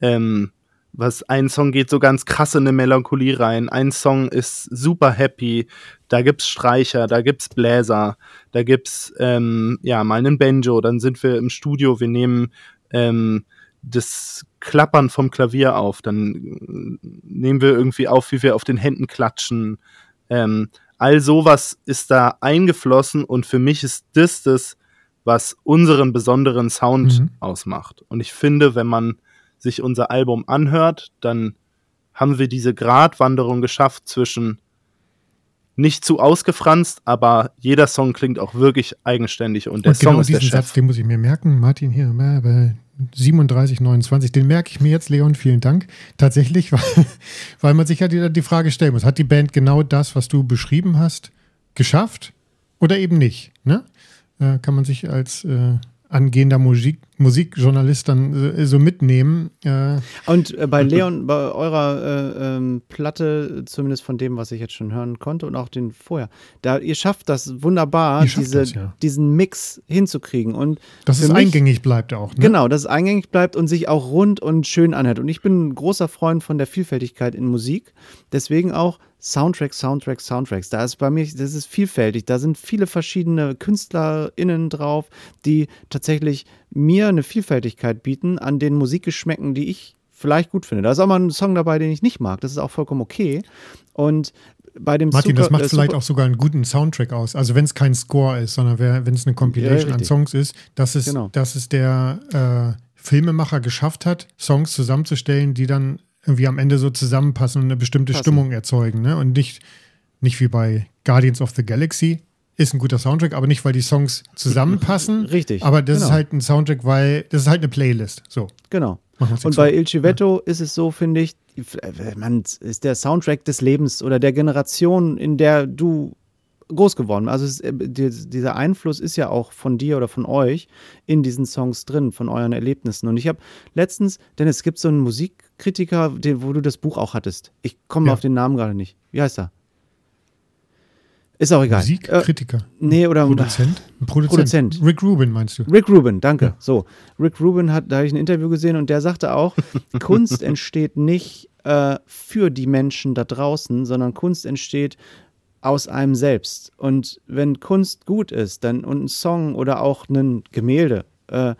ähm, was ein Song geht so ganz krass in eine Melancholie rein, ein Song ist super happy, da gibt's Streicher, da gibt's Bläser, da gibt's ähm, ja mal einen Banjo, dann sind wir im Studio, wir nehmen ähm, das Klappern vom Klavier auf, dann nehmen wir irgendwie auf, wie wir auf den Händen klatschen. Ähm, all sowas ist da eingeflossen und für mich ist das das, was unseren besonderen Sound mhm. ausmacht. Und ich finde, wenn man sich unser Album anhört, dann haben wir diese Gratwanderung geschafft zwischen nicht zu ausgefranst, aber jeder Song klingt auch wirklich eigenständig und der und genau Song ist diesen der Chef. Satz, den muss ich mir merken. Martin hier, 37, 29, den merke ich mir jetzt, Leon, vielen Dank. Tatsächlich, (laughs) weil, weil man sich ja die, die Frage stellen muss, hat die Band genau das, was du beschrieben hast, geschafft oder eben nicht? Ne? Äh, kann man sich als äh, angehender Musik, Musikjournalist dann äh, so mitnehmen. Äh. Und äh, bei Leon, bei eurer äh, ähm, Platte, zumindest von dem, was ich jetzt schon hören konnte und auch den vorher, da ihr schafft das wunderbar, schafft diese, das, ja. diesen Mix hinzukriegen und dass es mich, eingängig bleibt auch. Ne? Genau, dass es eingängig bleibt und sich auch rund und schön anhört. Und ich bin ein großer Freund von der Vielfältigkeit in Musik, deswegen auch Soundtracks, Soundtracks, Soundtracks. Da ist bei mir, das ist vielfältig. Da sind viele verschiedene KünstlerInnen drauf, die tatsächlich mir eine Vielfältigkeit bieten an den Musikgeschmäcken, die ich vielleicht gut finde. Da ist auch mal ein Song dabei, den ich nicht mag. Das ist auch vollkommen okay. Und bei dem Martin, Super, das macht äh, vielleicht auch sogar einen guten Soundtrack aus. Also wenn es kein Score ist, sondern wenn es eine Compilation ja, an Songs ist, dass es, genau. dass es der äh, Filmemacher geschafft hat, Songs zusammenzustellen, die dann irgendwie am Ende so zusammenpassen und eine bestimmte Passen. Stimmung erzeugen. Ne? Und nicht, nicht wie bei Guardians of the Galaxy. Ist ein guter Soundtrack, aber nicht, weil die Songs zusammenpassen. Richtig. Aber das genau. ist halt ein Soundtrack, weil das ist halt eine Playlist. So. Genau. Und bei Il Civetto ja. ist es so, finde ich, man ist der Soundtrack des Lebens oder der Generation, in der du groß geworden. Also es, äh, die, dieser Einfluss ist ja auch von dir oder von euch in diesen Songs drin, von euren Erlebnissen. Und ich habe letztens, denn es gibt so einen Musikkritiker, den, wo du das Buch auch hattest. Ich komme ja. auf den Namen gerade nicht. Wie heißt er? Ist auch egal. Musikkritiker. Äh, nee, oder Produzent? Ein Produzent. Produzent. Rick Rubin meinst du? Rick Rubin, danke. Ja. So, Rick Rubin hat, da habe ich ein Interview gesehen und der sagte auch, (laughs) Kunst entsteht nicht äh, für die Menschen da draußen, sondern Kunst entsteht aus einem selbst. Und wenn Kunst gut ist, dann und ein Song oder auch ein Gemälde, äh,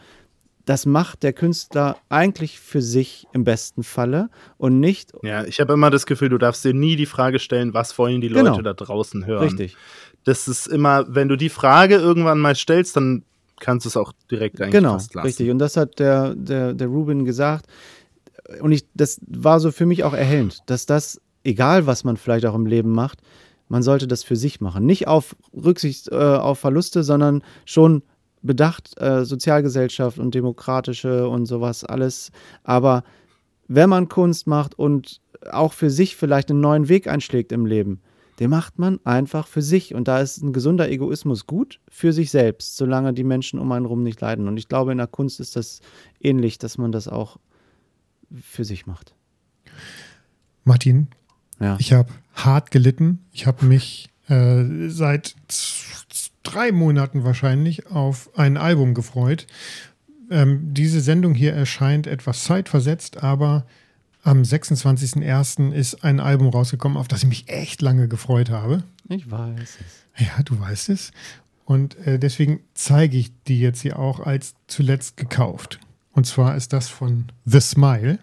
das macht der Künstler eigentlich für sich im besten Falle und nicht. Ja, ich habe immer das Gefühl, du darfst dir nie die Frage stellen, was wollen die Leute genau. da draußen hören. Richtig. Das ist immer, wenn du die Frage irgendwann mal stellst, dann kannst du es auch direkt eigentlich genau, fast lassen. Richtig, und das hat der, der, der Rubin gesagt. Und ich, das war so für mich auch erhellend, dass das, egal was man vielleicht auch im Leben macht, man sollte das für sich machen. Nicht auf Rücksicht äh, auf Verluste, sondern schon bedacht, äh, Sozialgesellschaft und demokratische und sowas alles. Aber wenn man Kunst macht und auch für sich vielleicht einen neuen Weg einschlägt im Leben, den macht man einfach für sich. Und da ist ein gesunder Egoismus gut für sich selbst, solange die Menschen um einen rum nicht leiden. Und ich glaube, in der Kunst ist das ähnlich, dass man das auch für sich macht. Martin, ja. Ich habe hart gelitten. Ich habe mich äh, seit drei Monaten wahrscheinlich auf ein Album gefreut. Ähm, diese Sendung hier erscheint etwas zeitversetzt, aber am 26.01. ist ein Album rausgekommen, auf das ich mich echt lange gefreut habe. Ich weiß es. Ja, du weißt es. Und äh, deswegen zeige ich die jetzt hier auch als zuletzt gekauft. Und zwar ist das von The Smile.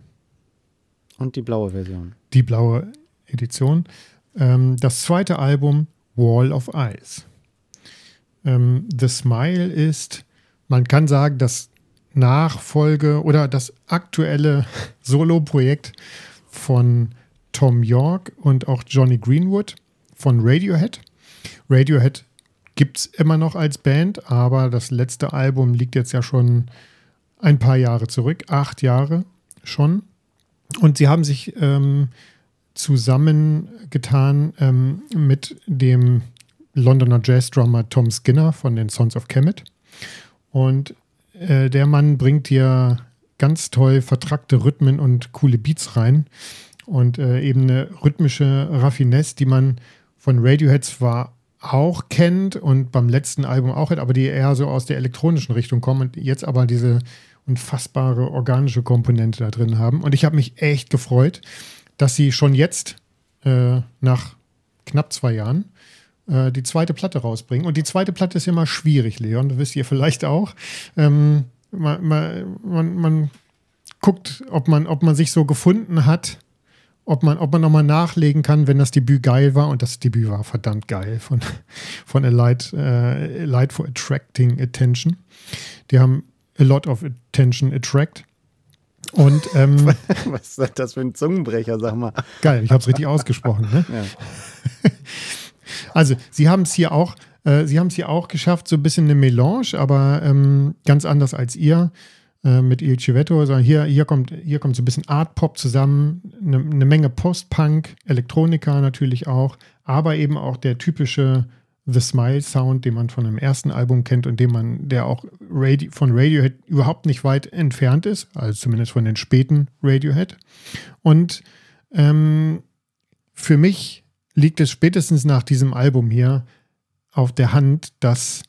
Und die blaue Version. Die blaue Edition. Ähm, das zweite Album Wall of Eyes. Ähm, The Smile ist, man kann sagen, das Nachfolge oder das aktuelle (laughs) Solo-Projekt von Tom York und auch Johnny Greenwood von Radiohead. Radiohead gibt es immer noch als Band, aber das letzte Album liegt jetzt ja schon ein paar Jahre zurück, acht Jahre schon. Und sie haben sich ähm, zusammengetan ähm, mit dem Londoner Jazz-Drummer Tom Skinner von den Sons of Kemet. Und äh, der Mann bringt hier ganz toll vertrackte Rhythmen und coole Beats rein. Und äh, eben eine rhythmische Raffinesse, die man von Radiohead zwar auch kennt und beim letzten Album auch hat, aber die eher so aus der elektronischen Richtung kommen und jetzt aber diese unfassbare organische Komponente da drin haben. Und ich habe mich echt gefreut, dass sie schon jetzt äh, nach knapp zwei Jahren äh, die zweite Platte rausbringen. Und die zweite Platte ist immer schwierig, Leon, das wisst ihr vielleicht auch. Ähm, man, man, man, guckt, ob man, ob man sich so gefunden hat, ob man, ob man nochmal nachlegen kann, wenn das Debüt geil war. Und das Debüt war verdammt geil von, (laughs) von A Light, äh, A Light for Attracting Attention. Die haben A Lot of Attention Attract. Und ähm, (laughs) was ist das für ein Zungenbrecher, sag mal. Geil, ich habe es richtig ausgesprochen. Ne? Ja. (laughs) Also, sie haben es hier auch, äh, sie haben es hier auch geschafft, so ein bisschen eine Melange, aber ähm, ganz anders als ihr äh, mit Il Civetto, sondern hier, hier, kommt, hier kommt so ein bisschen Art Pop zusammen, eine, eine Menge Post-Punk, Elektronika natürlich auch, aber eben auch der typische The Smile Sound, den man von dem ersten Album kennt und den man, der auch Radio, von Radiohead überhaupt nicht weit entfernt ist, also zumindest von den späten Radiohead. Und ähm, für mich liegt es spätestens nach diesem Album hier auf der Hand, dass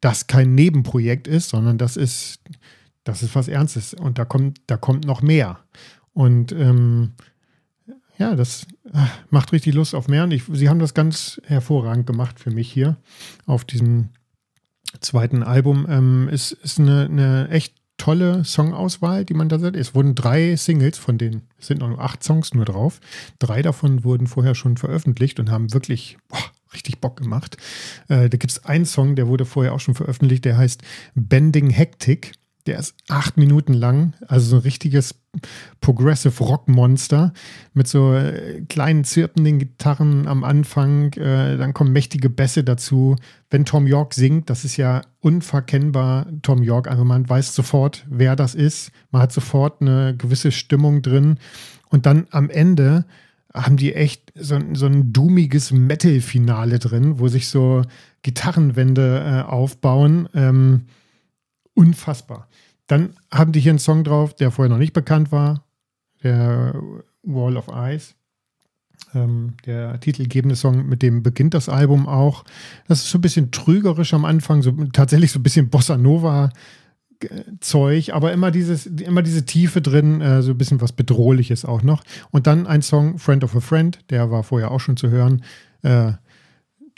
das kein Nebenprojekt ist, sondern das ist, das ist was Ernstes und da kommt, da kommt noch mehr. Und ähm, ja, das macht richtig Lust auf mehr. Und ich, sie haben das ganz hervorragend gemacht für mich hier auf diesem zweiten Album. Ähm, es ist eine, eine echt tolle Songauswahl, die man da sieht. Es wurden drei Singles, von denen es sind noch acht Songs nur drauf. Drei davon wurden vorher schon veröffentlicht und haben wirklich boah, richtig Bock gemacht. Äh, da gibt es einen Song, der wurde vorher auch schon veröffentlicht, der heißt Bending Hectic. Der ist acht Minuten lang, also so ein richtiges Progressive Rock Monster mit so äh, kleinen zirpenden Gitarren am Anfang. Äh, dann kommen mächtige Bässe dazu. Wenn Tom York singt, das ist ja unverkennbar Tom York. Also man weiß sofort, wer das ist. Man hat sofort eine gewisse Stimmung drin. Und dann am Ende haben die echt so, so ein doomiges Metal-Finale drin, wo sich so Gitarrenwände äh, aufbauen. Ähm, unfassbar. Dann haben die hier einen Song drauf, der vorher noch nicht bekannt war, der Wall of Ice. Ähm, der titelgebende Song, mit dem beginnt das Album auch. Das ist so ein bisschen trügerisch am Anfang, so tatsächlich so ein bisschen Bossa Nova. Zeug, aber immer dieses, immer diese Tiefe drin, äh, so ein bisschen was Bedrohliches auch noch. Und dann ein Song, Friend of a Friend, der war vorher auch schon zu hören. Äh,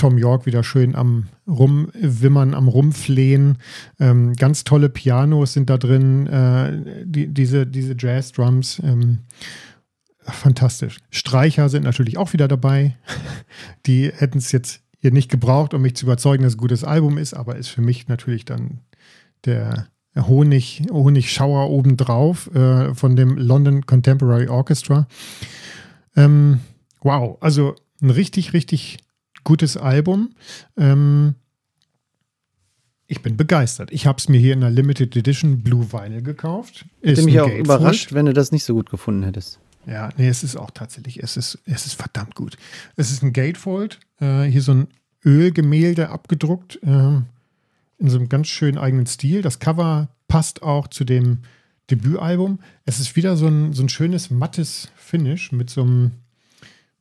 Tom York wieder schön am Rumwimmern, am Rumflehen. Ähm, ganz tolle Pianos sind da drin, äh, die, diese, diese Jazz-Drums. Ähm, fantastisch. Streicher sind natürlich auch wieder dabei. (laughs) Die hätten es jetzt hier nicht gebraucht, um mich zu überzeugen, dass es ein gutes Album ist, aber ist für mich natürlich dann der Honig, Honigschauer obendrauf äh, von dem London Contemporary Orchestra. Ähm, wow, also ein richtig, richtig gutes Album. Ähm, ich bin begeistert. Ich habe es mir hier in der Limited Edition Blue Vinyl gekauft. Hätte mich auch Gatefold. überrascht, wenn du das nicht so gut gefunden hättest. Ja, nee, es ist auch tatsächlich, es ist, es ist verdammt gut. Es ist ein Gatefold, äh, hier so ein Ölgemälde abgedruckt, äh, in so einem ganz schönen eigenen Stil. Das Cover passt auch zu dem Debütalbum. Es ist wieder so ein, so ein schönes mattes Finish mit so einem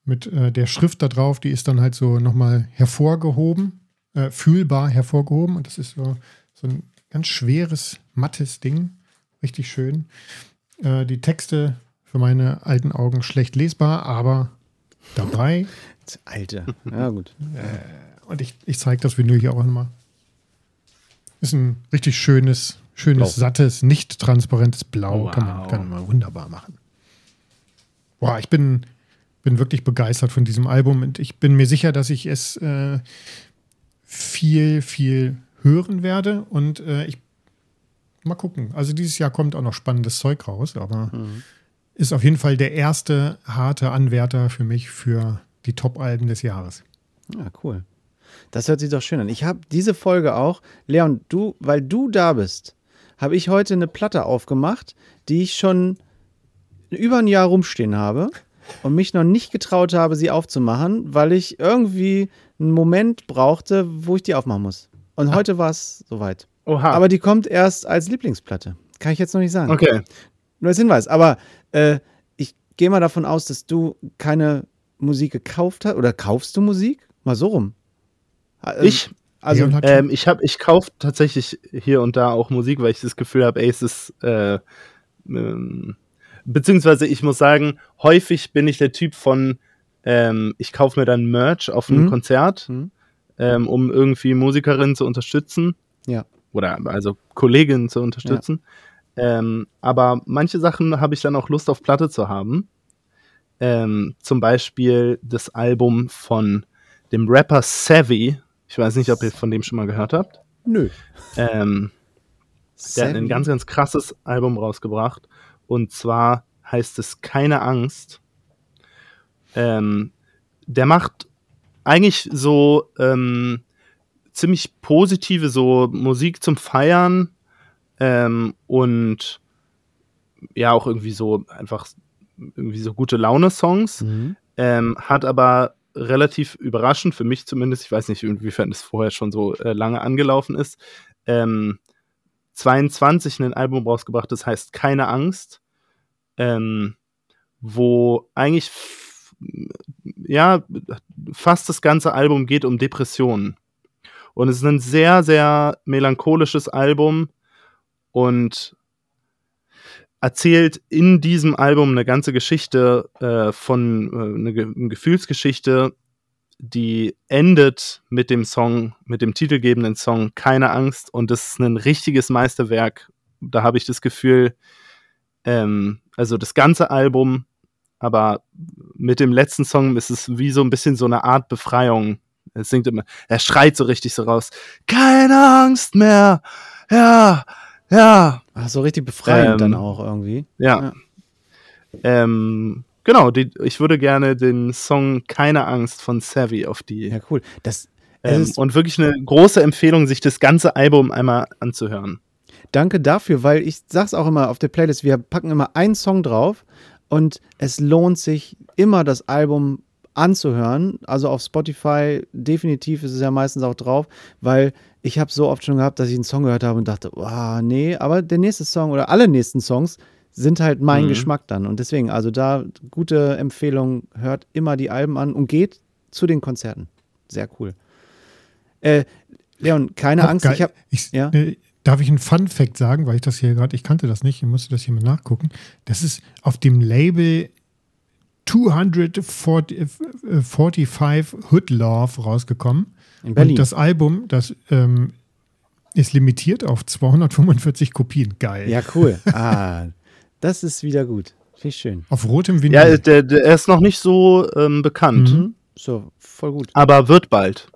mit äh, der Schrift da drauf, die ist dann halt so nochmal hervorgehoben, äh, fühlbar hervorgehoben. Und das ist so, so ein ganz schweres, mattes Ding. Richtig schön. Äh, die Texte für meine alten Augen schlecht lesbar, aber dabei. (laughs) Alte, ja gut. Äh, und ich, ich zeige das Vinyl hier auch nochmal. Ist ein richtig schönes, schönes, Blau. sattes, nicht transparentes Blau. Wow. Kann, man, kann man wunderbar machen. Boah, ich bin, bin wirklich begeistert von diesem Album und ich bin mir sicher, dass ich es äh, viel, viel hören werde und äh, ich mal gucken. Also dieses Jahr kommt auch noch spannendes Zeug raus, aber mhm. ist auf jeden Fall der erste harte Anwärter für mich für die Top-Alben des Jahres. Ja, cool. Das hört sich doch schön an. Ich habe diese Folge auch, Leon, du, weil du da bist, habe ich heute eine Platte aufgemacht, die ich schon über ein Jahr rumstehen habe und mich noch nicht getraut habe, sie aufzumachen, weil ich irgendwie einen Moment brauchte, wo ich die aufmachen muss. Und ah. heute war es soweit. Oha. Aber die kommt erst als Lieblingsplatte. Kann ich jetzt noch nicht sagen. Okay. Nur als Hinweis. Aber äh, ich gehe mal davon aus, dass du keine Musik gekauft hast. Oder kaufst du Musik? Mal so rum. Also, ich? Also, Ähm, ich hab, ich kaufe tatsächlich hier und da auch Musik, weil ich das Gefühl habe, ey, es ist äh, ähm, beziehungsweise ich muss sagen, häufig bin ich der Typ von, ähm, ich kaufe mir dann Merch auf einem Mhm. Konzert, Mhm. ähm, um irgendwie Musikerinnen zu unterstützen. Ja. Oder also Kolleginnen zu unterstützen. Ähm, aber manche Sachen habe ich dann auch Lust auf Platte zu haben. Ähm, zum Beispiel das Album von dem Rapper Savvy. Ich weiß nicht, ob ihr von dem schon mal gehört habt. nö. Ähm, der hat ein ganz, ganz krasses Album rausgebracht. Und zwar heißt es Keine Angst. Ähm, der macht eigentlich so ähm, ziemlich positive so Musik zum Feiern ähm, und ja auch irgendwie so einfach irgendwie so gute Laune-Songs. Mhm. Ähm, hat aber relativ überraschend, für mich zumindest, ich weiß nicht, inwiefern es vorher schon so äh, lange angelaufen ist, ähm, 22 ein Album rausgebracht, das heißt Keine Angst, ähm, wo eigentlich ja fast das ganze Album geht um Depressionen. Und es ist ein sehr, sehr melancholisches Album und erzählt in diesem Album eine ganze Geschichte äh, von äh, eine, eine Gefühlsgeschichte, die endet mit dem Song, mit dem titelgebenden Song Keine Angst und das ist ein richtiges Meisterwerk. Da habe ich das Gefühl, ähm, also das ganze Album, aber mit dem letzten Song ist es wie so ein bisschen so eine Art Befreiung. Er singt immer, er schreit so richtig so raus, keine Angst mehr, ja, ja, Ach, so richtig befreiend Ähm, dann auch irgendwie. ja. Ja. Ähm, genau, die, ich würde gerne den Song Keine Angst von Savvy auf die. Ja, cool. Das, ähm, ist, und wirklich eine große Empfehlung, sich das ganze Album einmal anzuhören. danke dafür, weil ich sag's auch immer auf der Playlist, wir packen immer einen Song drauf und es lohnt sich immer das Album anzuhören. Also auf Spotify definitiv ist es ja meistens auch drauf, weil ich habe so oft schon gehabt, dass ich einen Song gehört habe und dachte, oh, nee, aber der nächste Song oder alle nächsten Songs sind halt mein Mhm. Geschmack dann. Und deswegen, also da gute Empfehlung, hört immer die Alben an und geht zu den Konzerten. Sehr cool. Äh, Leon, keine Auch Angst, geil. ich habe Ich, ja. äh, darf ich einen Fun Fact sagen, weil ich das hier gerade, ich kannte das nicht, ich musste das hier mal nachgucken. Das ist auf dem Label 245 Hood Love rausgekommen. in Berlin. Und das Album, das ähm, ist limitiert auf 245 Kopien. Geil. Ja, cool. (laughs) Ah, das ist wieder gut. Finde ich schön. Auf rotem Vinyl. Ja, der, der er ist noch nicht so ähm, bekannt, Mhm. So, voll gut. aber wird bald.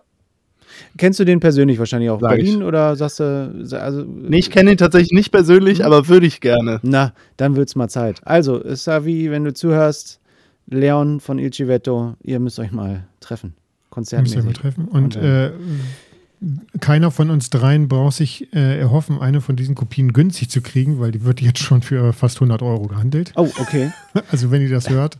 Kennst du den persönlich wahrscheinlich auch? Sag Berlin ich. oder sagst du, also. Nee, ich kenne ihn tatsächlich nicht persönlich, aber würde ich gerne. Na, dann wird's mal Zeit. Also, Savi, wenn du zuhörst, Leon von Il Civetto, ihr müsst euch mal treffen. Müsst ihr mal Konzertmäßig. treffen. Und Und, äh, keiner von uns dreien braucht sich äh, erhoffen, eine von diesen Kopien günstig zu kriegen, weil die wird jetzt schon für fast 100 Euro gehandelt. Oh, okay. (laughs) Also wenn ihr das hört.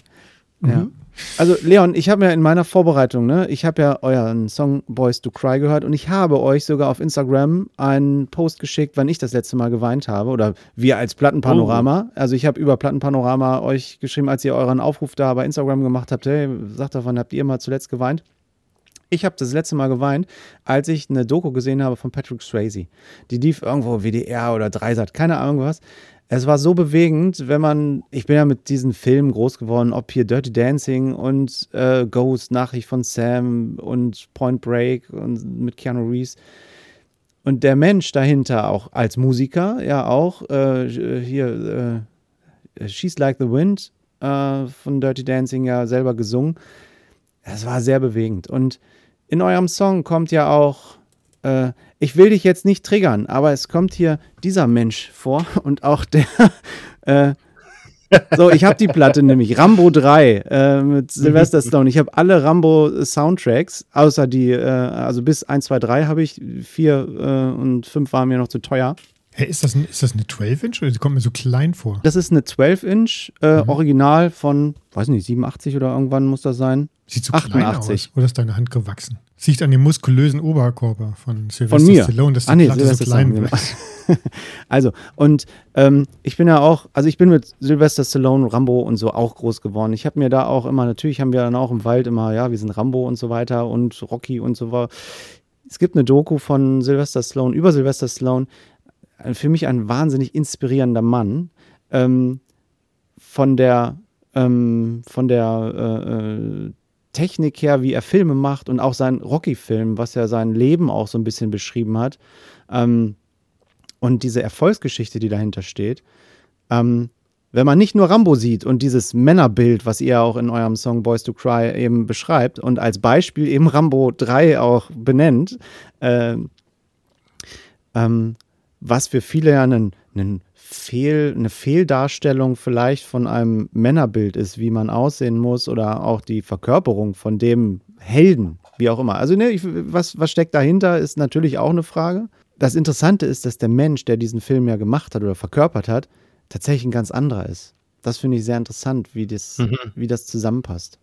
Ja. Mhm. Also Leon, ich habe ja in meiner Vorbereitung, ne, ich habe ja euren Song Boys to Cry gehört und ich habe euch sogar auf Instagram einen Post geschickt, wann ich das letzte Mal geweint habe oder wir als Plattenpanorama. Also ich habe über Plattenpanorama euch geschrieben, als ihr euren Aufruf da bei Instagram gemacht habt, hey, sagt wann habt ihr mal zuletzt geweint? Ich habe das letzte Mal geweint, als ich eine Doku gesehen habe von Patrick Swayze. Die lief irgendwo WDR oder Dreisat, keine Ahnung was. Es war so bewegend, wenn man, ich bin ja mit diesen Filmen groß geworden, ob hier Dirty Dancing und äh, Ghost, Nachricht von Sam und Point Break und mit Keanu Reeves. Und der Mensch dahinter auch als Musiker, ja auch, äh, hier, äh, She's Like the Wind äh, von Dirty Dancing ja selber gesungen. Das war sehr bewegend. Und in eurem Song kommt ja auch, äh, ich will dich jetzt nicht triggern, aber es kommt hier dieser Mensch vor (laughs) und auch der, (laughs) äh, so, ich habe die Platte (laughs) nämlich, Rambo 3 äh, mit Sylvester Stallone. Ich habe alle Rambo-Soundtracks, außer die, äh, also bis 1, 2, 3 habe ich, 4 äh, und 5 waren mir noch zu teuer. Hey, ist, das ein, ist das eine 12-Inch oder die kommt mir so klein vor? Das ist eine 12-Inch, äh, Mhm. Original von, weiß nicht, 87 oder irgendwann muss das sein. Sieht so klein 88. aus. Oder ist deine Hand gewachsen? Sieht an dem muskulösen Oberkörper von Sylvester Von mir. Stallone, dass die Ah, nee, Platte so klein wird. (laughs) Also, und ähm, ich bin ja auch, also ich bin mit Sylvester Stallone, Rambo und so auch groß geworden. Ich habe mir da auch immer, natürlich haben wir dann auch im Wald immer, ja, wir sind Rambo und so weiter und Rocky und so weiter. es gibt eine Doku von Sylvester Stallone über Sylvester Stallone. Für mich ein wahnsinnig inspirierender Mann. Ähm, von der, ähm, von der äh, äh, Technik her, wie er Filme macht und auch sein Rocky-Film, was ja sein Leben auch so ein bisschen beschrieben hat. Ähm, und diese Erfolgsgeschichte, die dahinter steht. Ähm, wenn man nicht nur Rambo sieht und dieses Männerbild, was ihr auch in eurem Song Boys to Cry eben beschreibt und als Beispiel eben Rambo 3 auch benennt, äh, ähm, was für viele ja einen, einen Fehl, eine Fehldarstellung vielleicht von einem Männerbild ist, wie man aussehen muss oder auch die Verkörperung von dem Helden, wie auch immer. Also ne, ich, was, was steckt dahinter, ist natürlich auch eine Frage. Das Interessante ist, dass der Mensch, der diesen Film ja gemacht hat oder verkörpert hat, tatsächlich ein ganz anderer ist. Das finde ich sehr interessant, wie das, mhm. wie das zusammenpasst.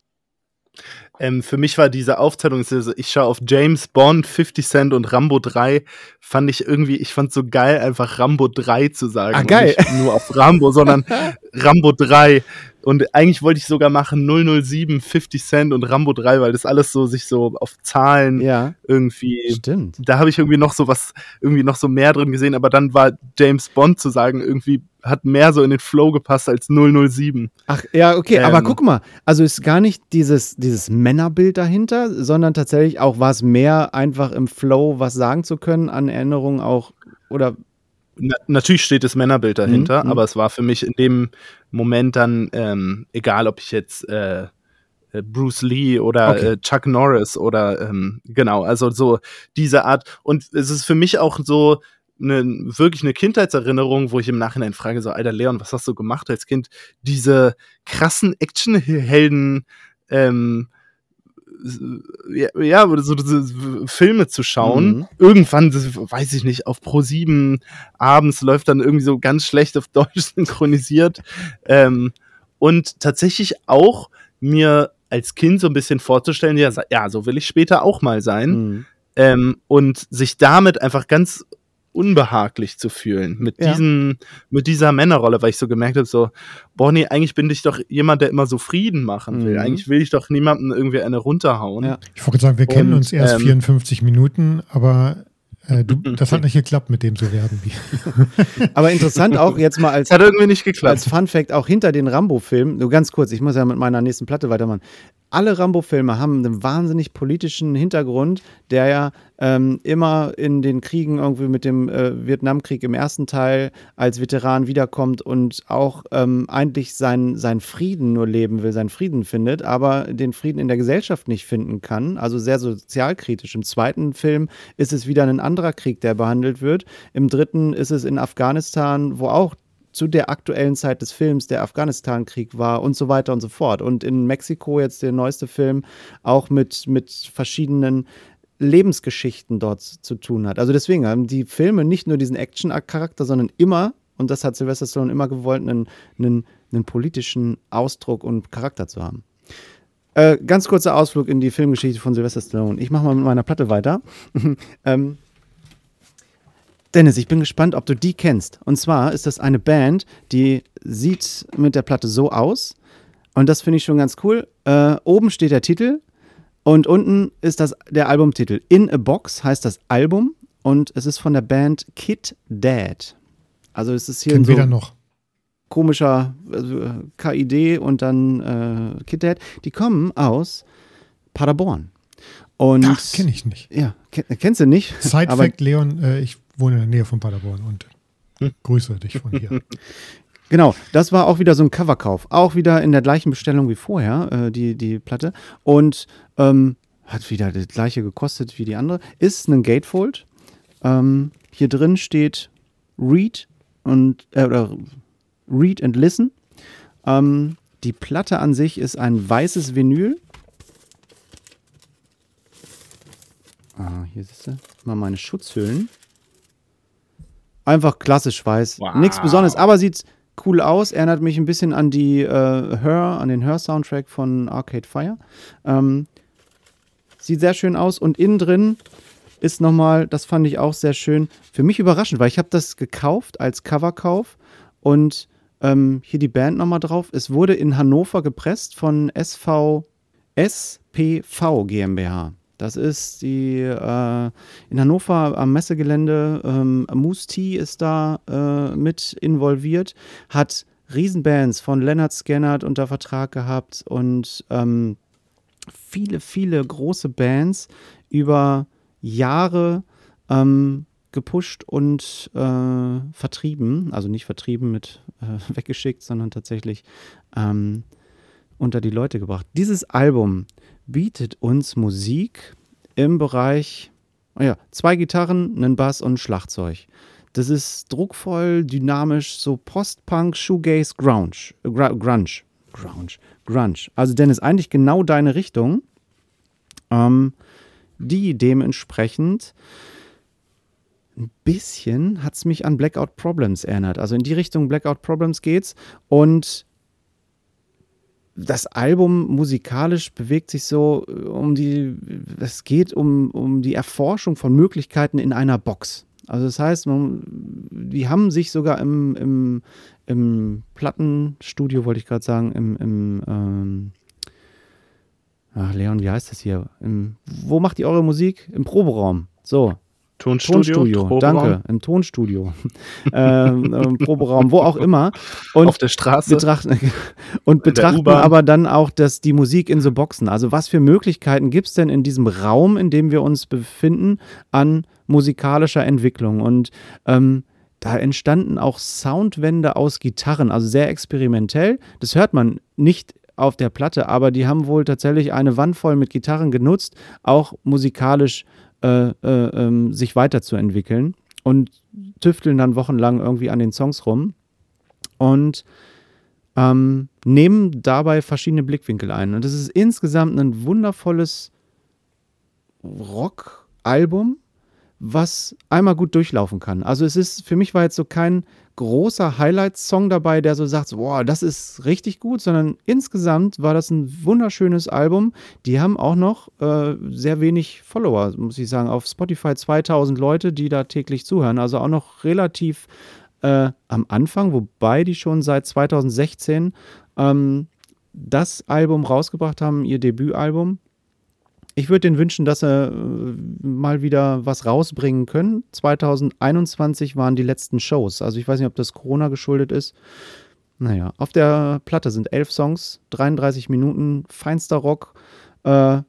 Ähm, für mich war diese Aufteilung, ich schaue auf James Bond, 50 Cent und Rambo 3, fand ich irgendwie, ich fand so geil, einfach Rambo 3 zu sagen. Ah, geil. nicht nur auf Rambo, sondern (laughs) Rambo 3. Und eigentlich wollte ich sogar machen 007, 50 Cent und Rambo 3, weil das alles so sich so auf Zahlen ja, irgendwie. Stimmt. Da habe ich irgendwie noch so was, irgendwie noch so mehr drin gesehen, aber dann war James Bond zu sagen, irgendwie hat mehr so in den Flow gepasst als 007. Ach ja, okay, ähm, aber guck mal, also ist gar nicht dieses, dieses Männerbild dahinter, sondern tatsächlich auch war es mehr einfach im Flow was sagen zu können an Erinnerungen auch oder na, natürlich steht das Männerbild dahinter, mhm. aber es war für mich in dem Moment dann ähm, egal, ob ich jetzt äh, äh Bruce Lee oder okay. äh, Chuck Norris oder ähm, genau, also so diese Art. Und es ist für mich auch so eine, wirklich eine Kindheitserinnerung, wo ich im Nachhinein frage, so, Alter Leon, was hast du gemacht als Kind? Diese krassen Actionhelden, ähm, ja, so diese Filme zu schauen. Mhm. Irgendwann, weiß ich nicht, auf Pro 7 abends läuft dann irgendwie so ganz schlecht auf Deutsch (laughs) synchronisiert. Ähm, und tatsächlich auch mir als Kind so ein bisschen vorzustellen, ja, ja so will ich später auch mal sein. Mhm. Ähm, und sich damit einfach ganz unbehaglich zu fühlen mit ja. diesen mit dieser Männerrolle, weil ich so gemerkt habe so boah nee, eigentlich bin ich doch jemand, der immer so Frieden machen will. Mhm. Eigentlich will ich doch niemanden irgendwie eine runterhauen. Ja. Ich wollte sagen, wir Und, kennen uns erst ähm, 54 Minuten, aber äh, du, (laughs) das hat nicht geklappt, mit dem so werden wie. (laughs) Aber interessant auch jetzt mal als, hat irgendwie nicht geklappt. als Fun Fact auch hinter den Rambo-Filmen, nur ganz kurz, ich muss ja mit meiner nächsten Platte weitermachen alle Rambo-Filme haben einen wahnsinnig politischen Hintergrund, der ja ähm, immer in den Kriegen irgendwie mit dem äh, Vietnamkrieg im ersten Teil als Veteran wiederkommt und auch ähm, eigentlich seinen sein Frieden nur leben will, seinen Frieden findet, aber den Frieden in der Gesellschaft nicht finden kann. Also sehr sozialkritisch. Im zweiten Film ist es wieder ein anderer Krieg, der behandelt wird. Im dritten ist es in Afghanistan, wo auch zu der aktuellen Zeit des Films der Afghanistan-Krieg war und so weiter und so fort. Und in Mexiko jetzt der neueste Film auch mit, mit verschiedenen Lebensgeschichten dort zu tun hat. Also deswegen haben die Filme nicht nur diesen Action-Charakter, sondern immer, und das hat Sylvester Stallone immer gewollt, einen, einen, einen politischen Ausdruck und Charakter zu haben. Äh, ganz kurzer Ausflug in die Filmgeschichte von Sylvester Stallone. Ich mache mal mit meiner Platte weiter. (laughs) ähm, Dennis, ich bin gespannt, ob du die kennst. Und zwar ist das eine Band, die sieht mit der Platte so aus. Und das finde ich schon ganz cool. Äh, oben steht der Titel und unten ist das der Albumtitel. In a Box heißt das Album und es ist von der Band Kid Dad. Also es ist hier Kennt so wieder noch. komischer also, KID und dann äh, Kid Dad. Die kommen aus Paderborn. Und, das kenne ich nicht. Ja, kennst du nicht? Side (laughs) Fact, Leon, äh, ich wohne in der Nähe von Paderborn und hm? grüße dich von hier. (laughs) Genau, das war auch wieder so ein Coverkauf. Auch wieder in der gleichen Bestellung wie vorher, äh, die, die Platte. Und ähm, hat wieder das gleiche gekostet wie die andere. Ist ein Gatefold. Ähm, hier drin steht Read und äh, oder Read and Listen. Ähm, die Platte an sich ist ein weißes Vinyl. Ah, hier siehst du mal meine Schutzhüllen. Einfach klassisch weiß. Wow. Nichts Besonderes, aber sieht cool aus. Erinnert mich ein bisschen an die äh, Her, an den Her-Soundtrack von Arcade Fire. Ähm, sieht sehr schön aus und innen drin ist nochmal, das fand ich auch sehr schön, für mich überraschend, weil ich habe das gekauft als Coverkauf und ähm, hier die Band nochmal drauf. Es wurde in Hannover gepresst von SV SPV GmbH. Das ist die äh, in Hannover am Messegelände. Ähm, Moose T ist da äh, mit involviert, hat Riesenbands von Leonard Scannert unter Vertrag gehabt und ähm, viele, viele große Bands über Jahre ähm, gepusht und äh, vertrieben. Also nicht vertrieben mit äh, (laughs) weggeschickt, sondern tatsächlich ähm, unter die Leute gebracht. Dieses Album bietet uns Musik im Bereich, oh ja, zwei Gitarren, einen Bass und ein Schlagzeug. Das ist druckvoll, dynamisch, so Post-Punk, Shoegaze, Grunge. Grunge. Grunge. Grunge. Also, Dennis, eigentlich genau deine Richtung, ähm, die dementsprechend ein bisschen hat es mich an Blackout Problems erinnert. Also in die Richtung Blackout Problems geht's. Und das Album musikalisch bewegt sich so äh, um die, es geht um, um die Erforschung von Möglichkeiten in einer Box. Also das heißt, man, die haben sich sogar im, im, im Plattenstudio, wollte ich gerade sagen, im, im ähm, ach Leon, wie heißt das hier? Im, wo macht ihr eure Musik? Im Proberaum. So, Tonstudio, Tonstudio danke, im Tonstudio, (laughs) ähm, im Proberaum, wo auch immer. Und Auf der Straße. (laughs) Betrachten, und betrachten aber dann auch das, die Musik in so Boxen. Also was für Möglichkeiten gibt es denn in diesem Raum, in dem wir uns befinden, an musikalischer Entwicklung? Und ähm, da entstanden auch Soundwände aus Gitarren, also sehr experimentell. Das hört man nicht auf der Platte, aber die haben wohl tatsächlich eine Wand voll mit Gitarren genutzt, auch musikalisch äh, äh, ähm, sich weiterzuentwickeln und tüfteln dann wochenlang irgendwie an den Songs rum und ähm, nehmen dabei verschiedene Blickwinkel ein. Und das ist insgesamt ein wundervolles Rock-Album, was einmal gut durchlaufen kann. Also es ist, für mich war jetzt so kein großer Highlight-Song dabei, der so sagt, boah, das ist richtig gut, sondern insgesamt war das ein wunderschönes Album. Die haben auch noch äh, sehr wenig Follower, muss ich sagen, auf Spotify 2000 Leute, die da täglich zuhören. Also auch noch relativ äh, am Anfang, wobei die schon seit 2016 ähm, das Album rausgebracht haben, ihr Debütalbum ich würde denen wünschen, dass sie äh, mal wieder was rausbringen können. 2021 waren die letzten Shows. Also ich weiß nicht, ob das Corona geschuldet ist. Naja, auf der Platte sind elf Songs, 33 Minuten, feinster Rock. Äh,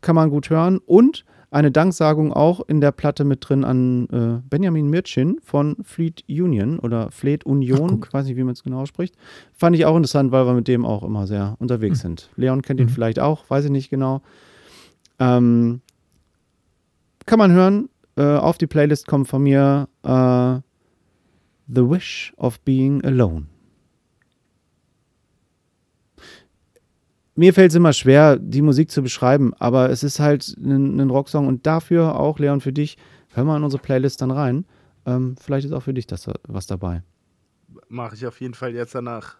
kann man gut hören. Und eine Danksagung auch in der Platte mit drin an äh, Benjamin Mirchin von Fleet Union oder Fleet Union, Ach, ich weiß nicht, wie man es genau spricht. Fand ich auch interessant, weil wir mit dem auch immer sehr unterwegs mhm. sind. Leon kennt ihn mhm. vielleicht auch, weiß ich nicht genau. Ähm, kann man hören. Äh, auf die Playlist kommt von mir äh, The Wish of Being Alone. Mir fällt es immer schwer, die Musik zu beschreiben, aber es ist halt ein, Rocksong und dafür auch, Leon, für dich, hör mal in unsere Playlist dann rein. Ähm, vielleicht ist auch für dich das was dabei. Mache ich auf jeden Fall jetzt danach.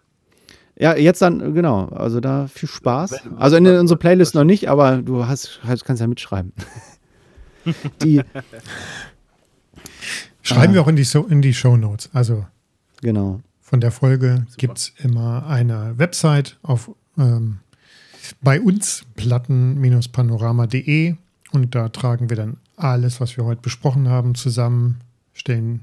Ja, jetzt dann, genau. Also da viel Spaß. Also in unserer Playlist noch nicht, aber du hast, kannst ja mitschreiben. (laughs) die. Schreiben ah. wir auch in die, so in die Show Notes. Also. Genau. Von der Folge gibt es immer eine Website auf ähm, bei uns platten-panorama.de und da tragen wir dann alles, was wir heute besprochen haben, zusammen, stellen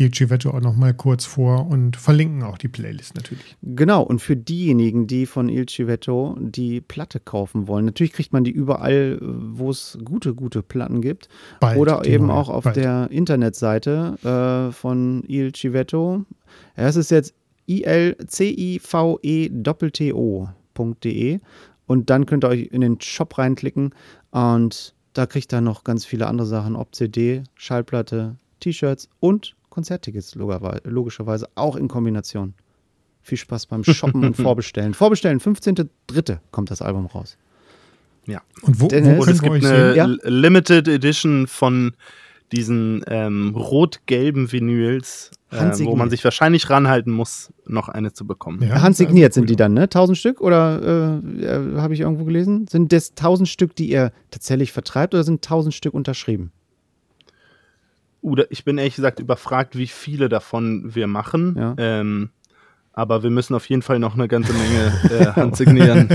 Il Civetto auch nochmal kurz vor und verlinken auch die Playlist natürlich. Genau, und für diejenigen, die von Il Civetto die Platte kaufen wollen, natürlich kriegt man die überall, wo es gute, gute Platten gibt. Bald, oder eben auch auf bald. der Internetseite äh, von Il Civetto. Es ist jetzt ilcive-to.de und dann könnt ihr euch in den Shop reinklicken und da kriegt ihr noch ganz viele andere Sachen, ob CD, Schallplatte, T-Shirts und Konzerttickets logischerweise auch in Kombination. Viel Spaß beim Shoppen und (laughs) Vorbestellen. Vorbestellen, 15.3. kommt das Album raus. Ja. Und wo, Dennis, wo es gibt eine ja? Limited Edition von diesen ähm, rot-gelben Vinyls, äh, wo man sich wahrscheinlich ranhalten muss, noch eine zu bekommen. Ja, Handsigniert sind die dann, ne? 1000 Stück oder äh, äh, habe ich irgendwo gelesen? Sind das 1000 Stück, die ihr tatsächlich vertreibt oder sind 1000 Stück unterschrieben? Oder ich bin ehrlich gesagt überfragt, wie viele davon wir machen. Ja. Ähm, aber wir müssen auf jeden Fall noch eine ganze Menge (laughs) äh, handsignieren.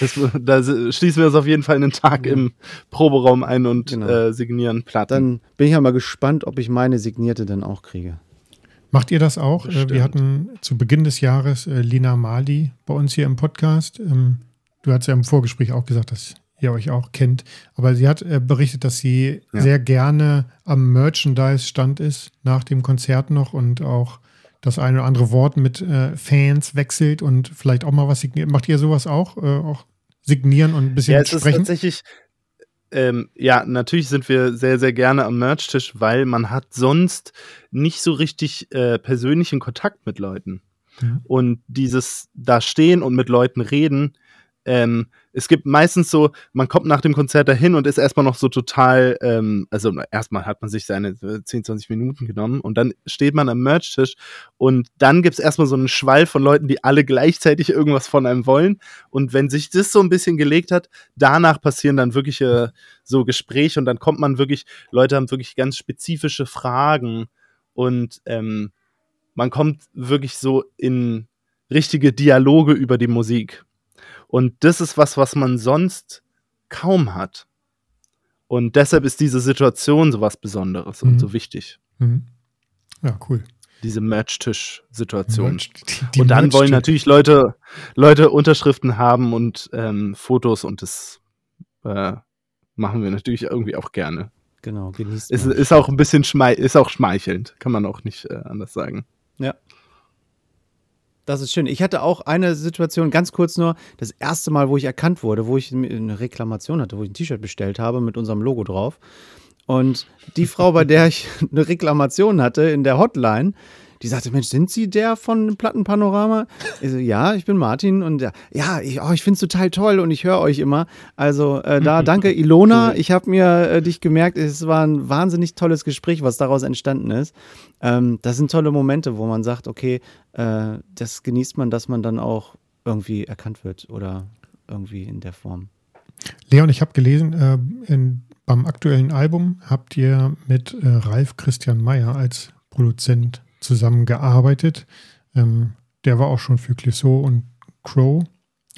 das, da schließen wir uns auf jeden Fall einen Tag im Proberaum ein und genau. äh, signieren Platten. Dann bin ich ja mal gespannt, ob ich meine signierte dann auch kriege. Macht ihr das auch? Bestimmt. Wir hatten zu Beginn des Jahres äh, Lina Mali bei uns hier im Podcast. Ähm, du hast ja im Vorgespräch auch gesagt, dass ihr euch auch kennt. Aber sie hat äh, berichtet, dass sie ja. sehr gerne am Merchandise-Stand ist, nach dem Konzert noch und auch das eine oder andere Wort mit äh, Fans wechselt und vielleicht auch mal was signiert. Macht ihr sowas auch? Äh, auch signieren und ein bisschen ja, es sprechen? Ist tatsächlich, ähm, ja, natürlich sind wir sehr, sehr gerne am Merch-Tisch, weil man hat sonst nicht so richtig äh, persönlichen Kontakt mit Leuten. Mhm. Und dieses da stehen und mit Leuten reden, ähm, es gibt meistens so, man kommt nach dem Konzert dahin und ist erstmal noch so total, ähm, also erstmal hat man sich seine 10, äh, 20 Minuten genommen und dann steht man am Merch-Tisch und dann gibt es erstmal so einen Schwall von Leuten, die alle gleichzeitig irgendwas von einem wollen. Und wenn sich das so ein bisschen gelegt hat, danach passieren dann wirkliche so Gespräche und dann kommt man wirklich, Leute haben wirklich ganz spezifische Fragen und ähm, man kommt wirklich so in richtige Dialoge über die Musik. Und das ist was, was man sonst kaum hat. Und deshalb ist diese Situation so was Besonderes mhm. und so wichtig. Mhm. Ja, cool. Diese Matchtisch-Situation. Die, und dann wollen natürlich Leute, Leute Unterschriften haben und ähm, Fotos und das äh, machen wir natürlich irgendwie auch gerne. Genau, genießt. Ist, ist auch ein bisschen schmei ist auch schmeichelnd, kann man auch nicht äh, anders sagen. Ja. Das ist schön. Ich hatte auch eine Situation, ganz kurz nur, das erste Mal, wo ich erkannt wurde, wo ich eine Reklamation hatte, wo ich ein T-Shirt bestellt habe mit unserem Logo drauf. Und die Frau, bei der ich (laughs) eine Reklamation hatte in der Hotline, die sagte, Mensch, sind Sie der von Plattenpanorama? Ich so, ja, ich bin Martin und ja, ja ich, oh, ich finde es total toll und ich höre euch immer. Also äh, da danke Ilona, ich habe mir äh, dich gemerkt, es war ein wahnsinnig tolles Gespräch, was daraus entstanden ist. Ähm, das sind tolle Momente, wo man sagt, okay, äh, das genießt man, dass man dann auch irgendwie erkannt wird oder irgendwie in der Form. Leon, ich habe gelesen, äh, in, beim aktuellen Album habt ihr mit äh, Ralf Christian Meyer als Produzent zusammengearbeitet. Ähm, der war auch schon für Clouseau und Crow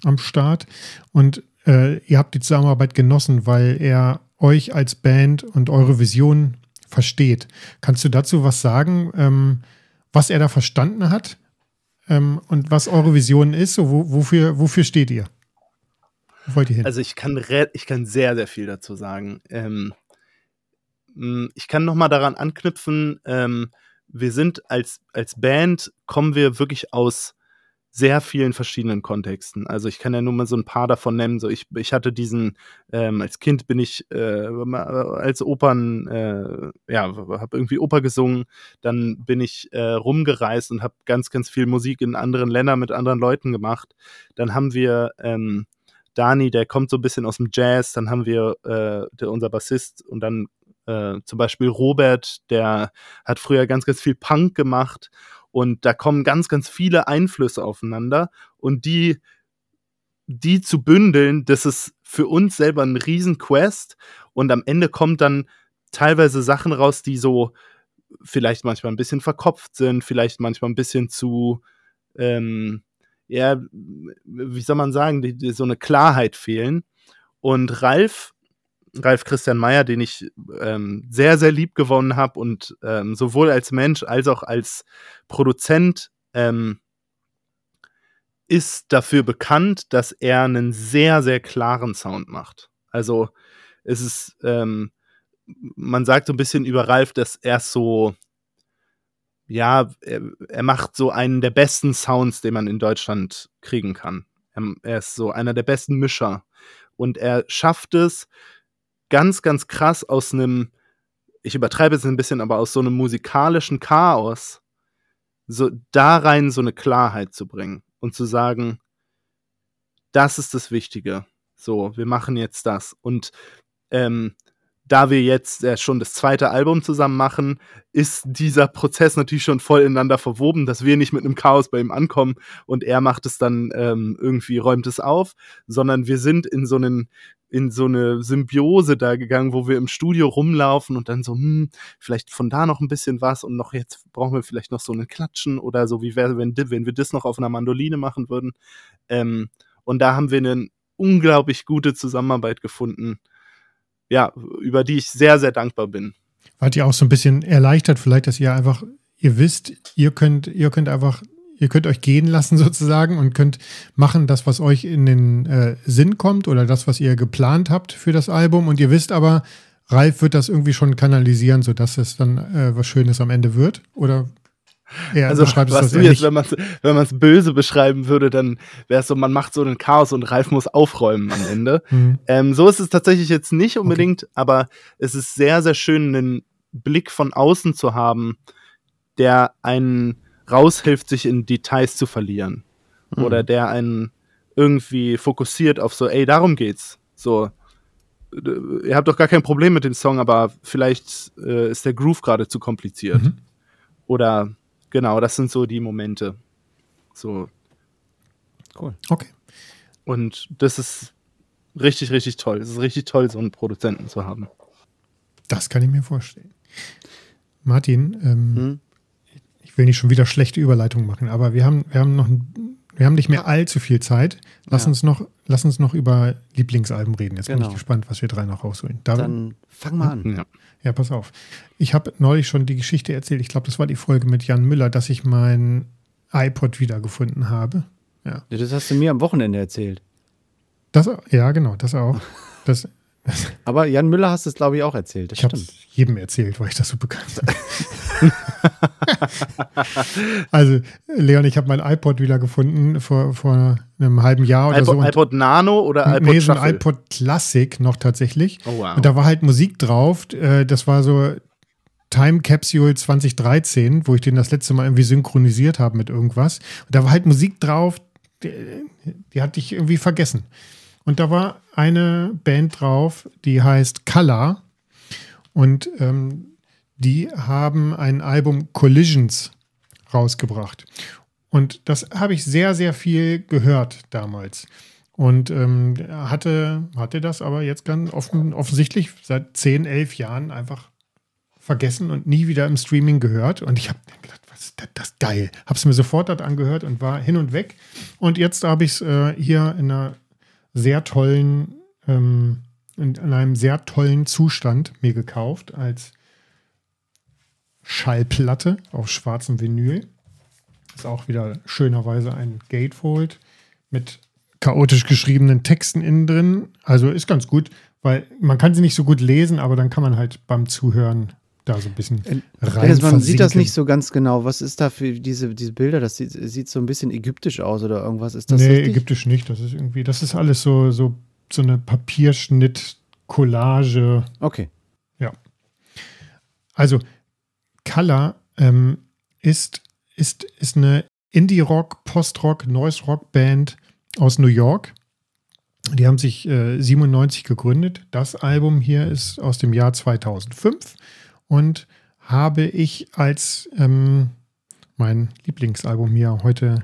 am Start. Und äh, ihr habt die Zusammenarbeit genossen, weil er euch als Band und eure Vision versteht. Kannst du dazu was sagen, ähm, was er da verstanden hat ähm, und was eure Vision ist? Wo, wofür, wofür steht ihr? Wo wollt ihr hin? Also ich kann, ich kann sehr, sehr viel dazu sagen. Ähm, ich kann noch mal daran anknüpfen, ähm, wir sind als, als Band, kommen wir wirklich aus sehr vielen verschiedenen Kontexten. Also ich kann ja nur mal so ein paar davon nennen. So ich, ich hatte diesen, ähm, als Kind bin ich äh, als Opern, äh, ja, habe irgendwie Oper gesungen. Dann bin ich äh, rumgereist und habe ganz, ganz viel Musik in anderen Ländern mit anderen Leuten gemacht. Dann haben wir ähm, Dani, der kommt so ein bisschen aus dem Jazz. Dann haben wir äh, der, unser Bassist und dann äh, zum Beispiel Robert, der hat früher ganz, ganz viel Punk gemacht und da kommen ganz, ganz viele Einflüsse aufeinander und die, die zu bündeln, das ist für uns selber ein Riesenquest und am Ende kommt dann teilweise Sachen raus, die so vielleicht manchmal ein bisschen verkopft sind, vielleicht manchmal ein bisschen zu, ähm, ja, wie soll man sagen, die, die so eine Klarheit fehlen. Und Ralf Ralf Christian Meyer, den ich ähm, sehr, sehr lieb gewonnen habe und ähm, sowohl als Mensch als auch als Produzent ähm, ist dafür bekannt, dass er einen sehr, sehr klaren Sound macht. Also es ist, ähm, man sagt so ein bisschen über Ralf, dass er so, ja, er, er, macht so einen der besten Sounds, den man in Deutschland kriegen kann. Er, er ist so einer der besten Mischer. Und er schafft es, ganz, ganz krass aus einem, ich übertreibe jetzt ein bisschen, aber aus so einem musikalischen Chaos, so da rein so eine Klarheit zu bringen und zu sagen, das ist das Wichtige. So, wir machen jetzt das. Und ähm, da wir jetzt äh, schon das zweite Album zusammen machen, ist dieser Prozess natürlich schon voll ineinander verwoben, dass wir nicht mit einem Chaos bei ihm ankommen und er macht es dann ähm, irgendwie, räumt es auf, sondern wir sind in so einen in so eine Symbiose da gegangen, wo wir im Studio rumlaufen und dann so, hm, vielleicht von da noch ein bisschen was und noch jetzt brauchen wir vielleicht noch so einen Klatschen oder so, wie wäre, wenn, wenn wir das noch auf einer Mandoline machen würden. Ähm, und da haben wir eine unglaublich gute Zusammenarbeit gefunden, ja, über die ich sehr, sehr dankbar bin. Wart ihr auch so ein bisschen erleichtert, vielleicht, dass ihr einfach, ihr wisst, ihr könnt, ihr könnt einfach ihr könnt euch gehen lassen (laughs) sozusagen und könnt machen das, was euch in den äh, Sinn kommt oder das, was ihr geplant habt für das Album. Und ihr wisst aber, Ralf wird das irgendwie schon kanalisieren, sodass es dann äh, was Schönes am Ende wird. Oder ja, also was du jetzt, wenn man es wenn böse beschreiben würde, dann wäre es so, man macht so einen Chaos und Ralf muss aufräumen am Ende. (laughs) Mhm. Ähm, so ist es tatsächlich jetzt nicht unbedingt, okay. aber es ist sehr, sehr schön, einen Blick von außen zu haben, der einen raushilft, sich in Details zu verlieren. Mhm. Oder der einen irgendwie fokussiert auf so, ey, darum geht's. So, ihr habt doch gar kein Problem mit dem Song, aber vielleicht äh, ist der Groove gerade zu kompliziert. Mhm. Oder genau, das sind so die Momente. So. Cool. Okay. Und das ist richtig, richtig toll. Es ist richtig toll, so einen Produzenten zu haben. Das kann ich mir vorstellen. Martin, ähm, hm? will nicht schon wieder schlechte Überleitungen machen, aber wir haben, wir haben noch wir haben nicht mehr allzu viel Zeit. Lass ja. uns noch, lass uns noch über Lieblingsalben reden. Jetzt genau. bin ich genau. gespannt, was wir drei noch rausholen. Da, Dann fang mal an. Ja, ja pass auf. Ich habe neulich schon die Geschichte erzählt. Ich glaube, das war die Folge mit Jan Müller, dass ich mein iPod wiedergefunden habe. Ja. Das hast du mir am Wochenende erzählt. Das, ja, genau, das auch. Das, (laughs) Aber Jan Müller hast es, glaube ich, auch erzählt. Das ich habe jedem erzählt, weil ich das so bekannt bin. (laughs) also, Leon, ich habe mein iPod wieder gefunden vor, vor einem halben Jahr oder iPod, so. iPod Nano oder iPod Nee, so ein iPod Classic noch tatsächlich. Oh, wow. Und da war halt Musik drauf. Äh, das war so Time Capsule 2013, wo ich den das letzte Mal irgendwie synchronisiert habe mit irgendwas. Und da war halt Musik drauf, die, die hatte ich irgendwie vergessen. Und da war eine Band drauf, die heißt Color. Und ähm, die haben ein Album Collisions rausgebracht. Und das habe ich sehr, sehr viel gehört damals. Und ähm, hatte, hatte das aber jetzt ganz offen, offensichtlich seit 10, 11 Jahren einfach vergessen und nie wieder im Streaming gehört. Und ich habe gedacht, was ist das, das geil? Habe es mir sofort dort angehört und war hin und weg. Und jetzt habe ich es äh, hier in einer sehr tollen, ähm, in, in einem sehr tollen Zustand mir gekauft als Schallplatte auf schwarzem Vinyl. Ist auch wieder schönerweise ein Gatefold mit chaotisch geschriebenen Texten innen drin. Also ist ganz gut, weil man kann sie nicht so gut lesen, aber dann kann man halt beim Zuhören da so ein bisschen rein Man versinken. sieht das nicht so ganz genau. Was ist da für diese, diese Bilder? Das sieht, sieht so ein bisschen ägyptisch aus oder irgendwas. Ist das Nee, richtig? ägyptisch nicht. Das ist irgendwie, das ist alles so, so, so eine Papierschnitt-Collage. Okay. Ja. Also, Color ähm, ist, ist, ist eine Indie-Rock, Post-Rock, Noise-Rock-Band aus New York. Die haben sich äh, 97 gegründet. Das Album hier ist aus dem Jahr 2005 und habe ich als ähm, mein Lieblingsalbum hier heute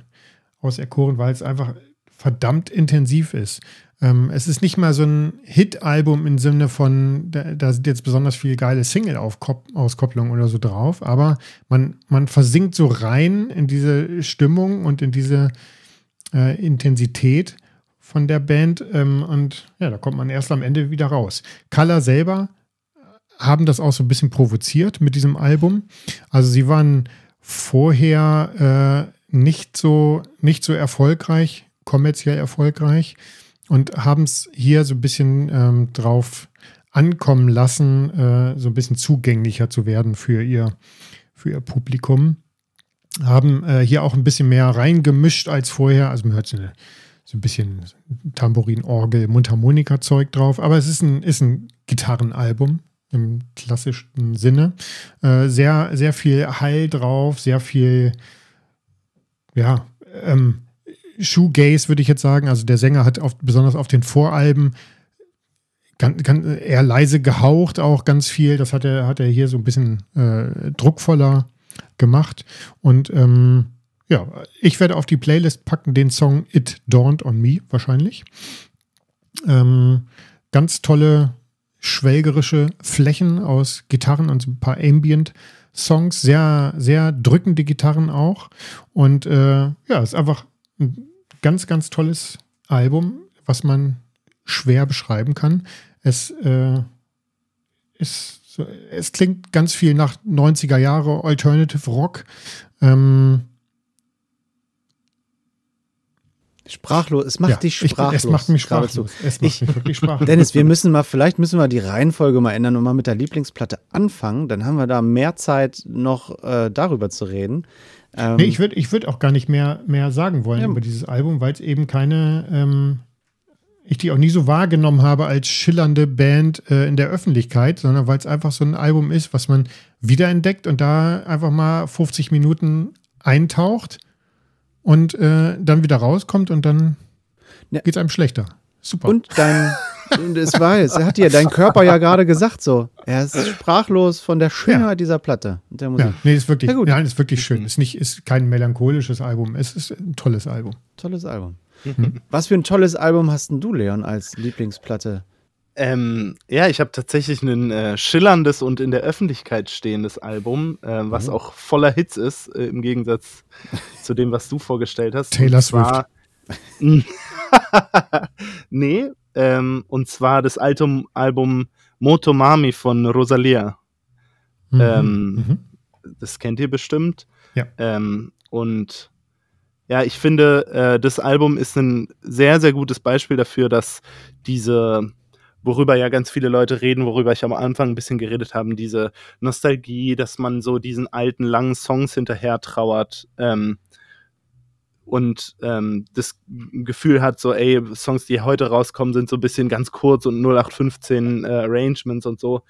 auserkoren, weil es einfach verdammt intensiv ist. Ähm, es ist nicht mal so ein Hit-Album im Sinne von, da, da, sind jetzt besonders viele geile Single-Auskopplungen oder so drauf, aber man, man versinkt so rein in diese Stimmung und in diese äh, Intensität von der Band ähm, und ja, da kommt man erst am Ende wieder raus. Color selber haben das auch so ein bisschen provoziert mit diesem Album. Also sie waren vorher äh, nicht, so, nicht so erfolgreich, kommerziell erfolgreich und haben es hier so ein bisschen ähm, drauf ankommen lassen, äh, so ein bisschen zugänglicher zu werden für ihr, für ihr Publikum. Haben äh, hier auch ein bisschen mehr reingemischt als vorher. Also man hört so, eine, so ein bisschen Tambourin, Orgel, Mundharmonika-Zeug drauf. Aber es ist ein, ist ein Gitarrenalbum im klassischen Sinne. Äh, sehr, sehr viel Hall drauf, sehr viel, ja, ähm, Shoegaze würde ich jetzt sagen. Also der Sänger hat auf, besonders auf den Voralben ganz, ganz, eher leise gehaucht, auch ganz viel. Das hat er, hat er hier so ein bisschen äh, druckvoller gemacht. Und ähm, ja, ich werde auf die Playlist packen den Song It Dawned on Me wahrscheinlich. Ähm, ganz tolle schwelgerische Flächen aus Gitarren und so ein paar Ambient-Songs, sehr, sehr drückende Gitarren auch. Und äh, ja, ist einfach ein ganz, ganz tolles Album, was man schwer beschreiben kann. Es äh, ist es klingt ganz viel nach 90er Jahre Alternative Rock. Ähm, Sprachlos, es macht ja, dich sprachlos. Ich, es macht mich sprachlos. Es macht ich, mich wirklich sprachlos. Dennis, wir müssen mal, vielleicht müssen wir die Reihenfolge mal ändern und mal mit der Lieblingsplatte anfangen. Dann haben wir da mehr Zeit, noch äh, darüber zu reden. Ähm, nee, ich würde ich würd auch gar nicht mehr, mehr sagen wollen ja. über dieses Album, weil es eben keine, ähm, ich die auch nie so wahrgenommen habe als schillernde Band äh, in der Öffentlichkeit, sondern weil es einfach so ein Album ist, was man wiederentdeckt und da einfach mal 50 Minuten eintaucht und äh, dann wieder rauskommt und dann ja. geht es einem schlechter. Super. Und dein, das weiß, er hat dir dein Körper ja gerade gesagt so. Er ist sprachlos von der Schönheit ja. dieser Platte und der Musik. Ja, nee, ist wirklich, ja, nein, ist wirklich schön. Ist nicht, ist kein melancholisches Album. Es ist ein tolles Album. Tolles Album. Mhm. Was für ein tolles Album hast denn du, Leon, als Lieblingsplatte? Ähm, ja, ich habe tatsächlich ein äh, schillerndes und in der Öffentlichkeit stehendes Album, äh, was mhm. auch voller Hits ist, äh, im Gegensatz zu dem, was du vorgestellt hast. Taylor Swift. (laughs) nee, ähm, und zwar das Altum Album Motomami von Rosalia. Mhm. Ähm, mhm. Das kennt ihr bestimmt. Ja. Ähm, und ja, ich finde, äh, das Album ist ein sehr, sehr gutes Beispiel dafür, dass diese worüber ja ganz viele Leute reden, worüber ich am Anfang ein bisschen geredet habe, diese Nostalgie, dass man so diesen alten, langen Songs hinterher trauert ähm, und ähm, das Gefühl hat, so, ey, Songs, die heute rauskommen, sind so ein bisschen ganz kurz und 0815 äh, Arrangements und so.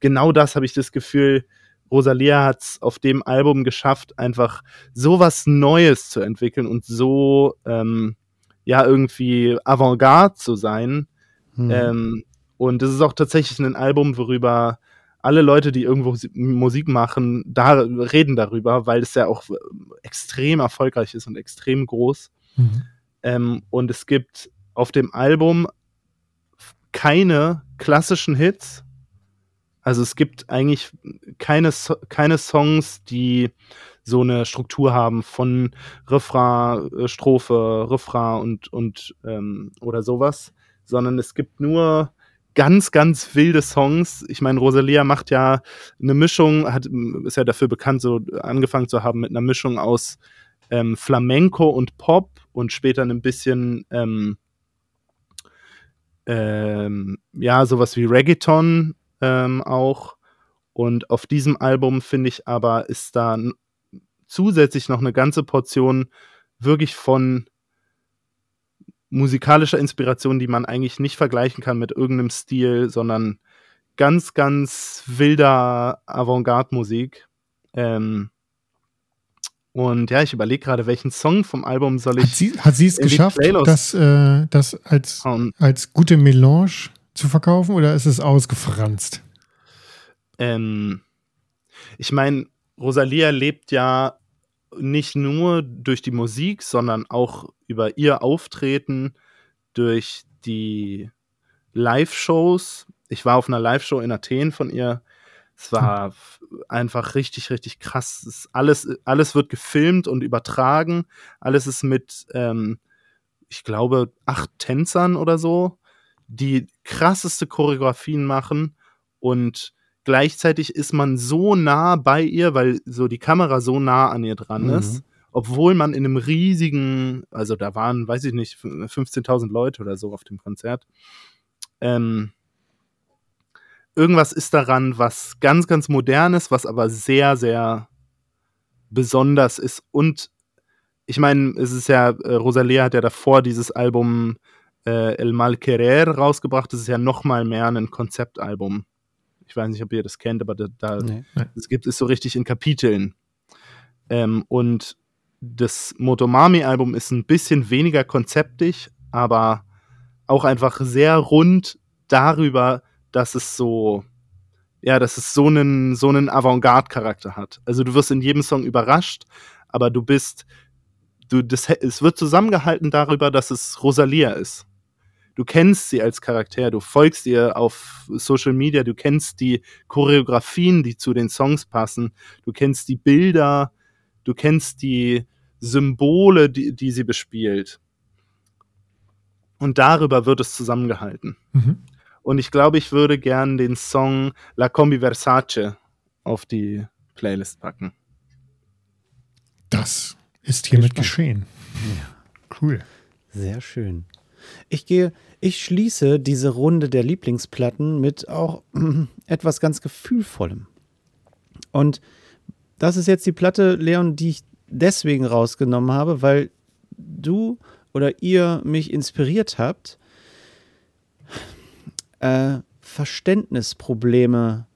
Genau das habe ich das Gefühl, Rosalia hat es auf dem Album geschafft, einfach so was Neues zu entwickeln und so, ähm, ja, irgendwie Avantgarde zu sein, Mhm. Ähm, und es ist auch tatsächlich ein Album, worüber alle Leute, die irgendwo Musik machen, da reden darüber, weil es ja auch extrem erfolgreich ist und extrem groß. Mhm. Ähm, und es gibt auf dem Album keine klassischen Hits. Also es gibt eigentlich keine, keine Songs, die so eine Struktur haben von Refrain, äh, Strophe, Refrain und, und ähm, oder sowas, sondern es gibt nur ganz, ganz wilde Songs. Ich meine, Rosalia macht ja eine Mischung, hat, ist ja dafür bekannt, so angefangen zu haben mit einer Mischung aus ähm, Flamenco und Pop und später ein bisschen, ähm, ähm, ja, sowas wie Reggaeton ähm, auch. Und auf diesem Album finde ich aber, ist da zusätzlich noch eine ganze Portion wirklich von musikalischer Inspiration, die man eigentlich nicht vergleichen kann mit irgendeinem Stil, sondern ganz, ganz wilder Avantgarde-Musik. Ähm, und ja, ich überlege gerade, welchen Song vom Album soll ich. Hat sie, hat sie es geschafft, das, äh, das als, um, als gute Melange zu verkaufen oder ist es ausgefranst? Ähm, ich meine, Rosalia lebt ja nicht nur durch die Musik, sondern auch über ihr Auftreten, durch die Live-Shows. Ich war auf einer Live-Show in Athen von ihr. Es war einfach richtig, richtig krass. alles, alles wird gefilmt und übertragen. Alles ist mit, ähm, ich glaube, acht Tänzern oder so, die krasseste Choreografien machen und gleichzeitig ist man so nah bei ihr, weil so die Kamera so nah an ihr dran mhm. ist, obwohl man in einem riesigen, also da waren, weiß ich nicht, 15.000 Leute oder so auf dem Konzert. Ähm, irgendwas ist daran, was ganz, ganz modern ist, was aber sehr, sehr besonders ist. Und ich meine, es ist ja, äh, Rosalia hat ja davor dieses Album äh, El Mal Querer rausgebracht. Das ist ja noch mal mehr ein Konzeptalbum. Ich weiß nicht, ob ihr das kennt, aber da, da nee. es gibt es so richtig in Kapiteln. Ähm, und das Motomami-Album ist ein bisschen weniger konzeptig, aber auch einfach sehr rund darüber, dass es so, ja, dass es so einen, so einen Avantgarde-Charakter hat. Also du wirst in jedem Song überrascht, aber du bist, du, das, es wird zusammengehalten darüber, dass es Rosalia ist. Du kennst sie als Charakter, du folgst ihr auf Social Media, du kennst die Choreografien, die zu den Songs passen, du kennst die Bilder, du kennst die Symbole, die, die sie bespielt. Und darüber wird es zusammengehalten. Mhm. Und ich glaube, ich würde gern den Song La Combi Versace auf die Playlist packen. Das ist hiermit geschehen. Ja. Cool. Sehr schön. Ich gehe, ich schließe diese Runde der Lieblingsplatten mit auch (clears throat) etwas ganz Gefühlvollem. Und das ist jetzt die Platte, Leon, die ich deswegen rausgenommen habe, weil du oder ihr mich inspiriert habt, äh, Verständnisprobleme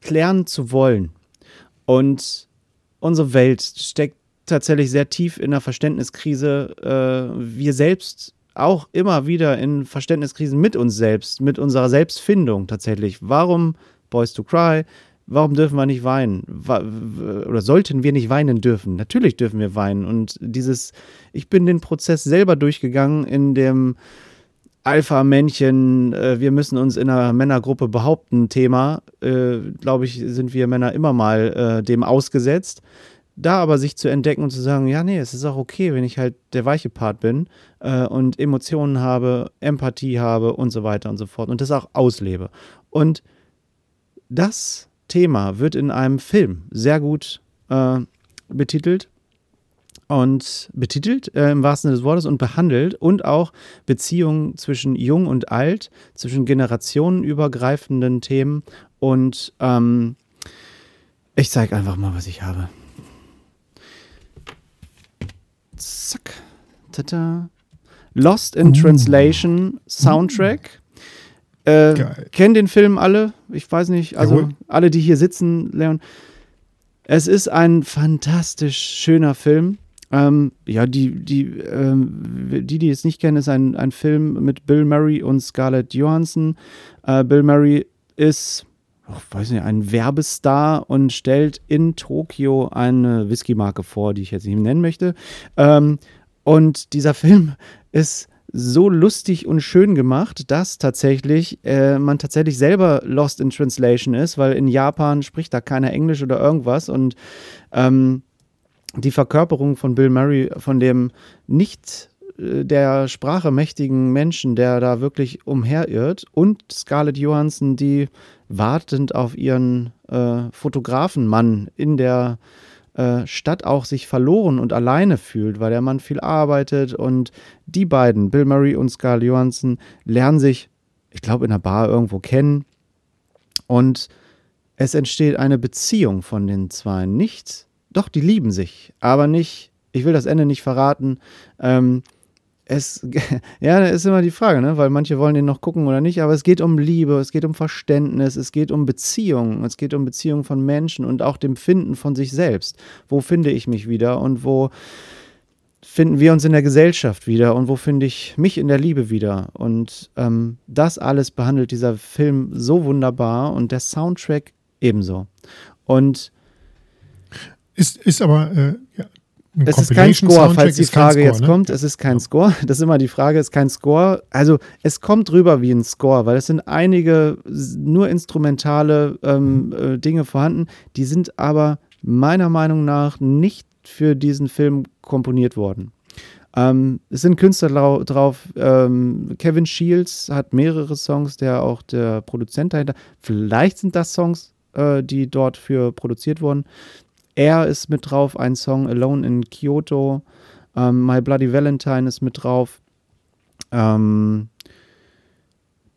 klären zu wollen. Und unsere Welt steckt tatsächlich sehr tief in einer Verständniskrise. Äh, wir selbst auch immer wieder in Verständniskrisen mit uns selbst, mit unserer Selbstfindung tatsächlich. Warum Boys to Cry? Warum dürfen wir nicht weinen? Oder sollten wir nicht weinen dürfen? Natürlich dürfen wir weinen. Und dieses, ich bin den Prozess selber durchgegangen in dem Alpha-Männchen, äh, wir müssen uns in einer Männergruppe behaupten, Thema, äh, glaube ich, sind wir Männer immer mal äh, dem ausgesetzt. Da aber sich zu entdecken und zu sagen, ja, nee, es ist auch okay, wenn ich halt der weiche Part bin äh, und Emotionen habe, Empathie habe und so weiter und so fort und das auch auslebe. Und das Thema wird in einem Film sehr gut äh, betitelt und betitelt äh, im wahrsten Sinne des Wortes und behandelt und auch Beziehungen zwischen Jung und Alt, zwischen generationenübergreifenden Themen und ähm, ich zeige einfach mal, was ich habe. Zack. Tada. Lost in uh. Translation Soundtrack. Äh, kennen den Film alle? Ich weiß nicht, also Jawohl. alle, die hier sitzen, Leon. Es ist ein fantastisch schöner Film. Ähm, ja, die, die, ähm, die, die es nicht kennen, ist ein, ein Film mit Bill Murray und Scarlett Johansson. Äh, Bill Murray ist, oh, weiß nicht, ein Werbestar und stellt in Tokio eine Whisky-Marke vor, die ich jetzt nicht nennen möchte. Ähm, und dieser (laughs) Film ist so lustig und schön gemacht, dass tatsächlich äh, man tatsächlich selber lost in translation ist, weil in Japan spricht da keiner Englisch oder irgendwas und ähm, die Verkörperung von Bill Murray, von dem nicht der Sprache mächtigen Menschen, der da wirklich umherirrt, und Scarlett Johansson, die wartend auf ihren äh, Fotografenmann in der äh, Stadt auch sich verloren und alleine fühlt, weil der Mann viel arbeitet. Und die beiden, Bill Murray und Scarlett Johansson, lernen sich, ich glaube, in einer Bar irgendwo kennen. Und es entsteht eine Beziehung von den zwei. Nicht, doch, die lieben sich, aber nicht, ich will das Ende nicht verraten, ähm, es, (laughs) ja, ist immer die Frage, ne? weil manche wollen den noch gucken oder nicht, aber es geht um Liebe, es geht um Verständnis, es geht um Beziehungen, es geht um Beziehungen von Menschen und auch dem Finden von sich selbst. Wo finde ich mich wieder und wo finden wir uns in der Gesellschaft wieder und wo finde ich mich in der Liebe wieder? Und ähm, das alles behandelt dieser Film so wunderbar und der Soundtrack ebenso. Und ist, ist aber, äh, ja, es ist kein Score, falls die Frage Score, jetzt ne? kommt. Es ist kein Score. (laughs) Das ist immer die Frage, es ist kein Score. Also es kommt rüber wie ein Score, weil es sind einige nur instrumentale ähm, äh, Dinge vorhanden. Die sind aber meiner Meinung nach nicht für diesen Film komponiert worden. Ähm, es sind Künstler drauf. Ähm, Kevin Shields hat mehrere Songs, der auch der Produzent dahinter. Vielleicht sind das Songs, äh, die dort für produziert wurden. Er ist mit drauf, ein Song Alone in Kyoto. Ähm, My Bloody Valentine ist mit drauf. Ähm,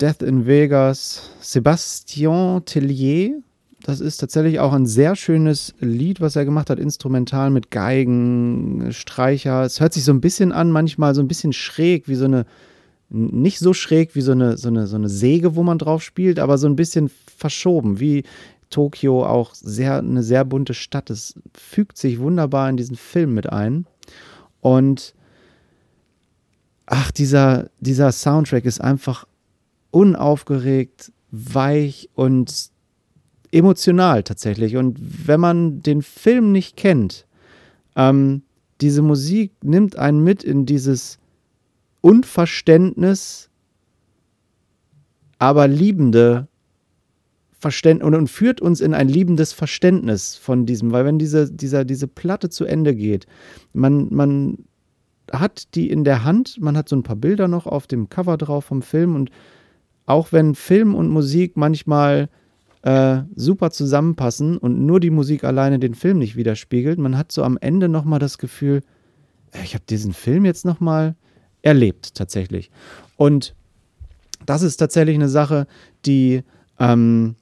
Death in Vegas. Sebastian Tellier. Das ist tatsächlich auch ein sehr schönes Lied, was er gemacht hat, instrumental mit Geigen, Streicher. Es hört sich so ein bisschen an, manchmal so ein bisschen schräg, wie so eine, nicht so schräg wie so eine, so eine, so eine Säge, wo man drauf spielt, aber so ein bisschen verschoben, wie Tokio auch sehr, eine sehr bunte Stadt. Es fügt sich wunderbar in diesen Film mit ein. Und ach, dieser, dieser Soundtrack ist einfach unaufgeregt, weich und emotional tatsächlich. Und wenn man den Film nicht kennt, ähm, diese Musik nimmt einen mit in dieses Unverständnis, aber liebende Verständnis und, und, führt uns in ein liebendes Verständnis von diesem, weil wenn diese, dieser, diese Platte zu Ende geht, man, man hat die in der Hand, man hat so ein paar Bilder noch auf dem Cover drauf vom Film und auch wenn Film und Musik manchmal äh, super zusammenpassen und nur die Musik alleine den Film nicht widerspiegelt, man hat so am Ende nochmal das Gefühl, äh, ich habe diesen Film jetzt nochmal erlebt tatsächlich. Und das ist tatsächlich eine Sache, die ähm,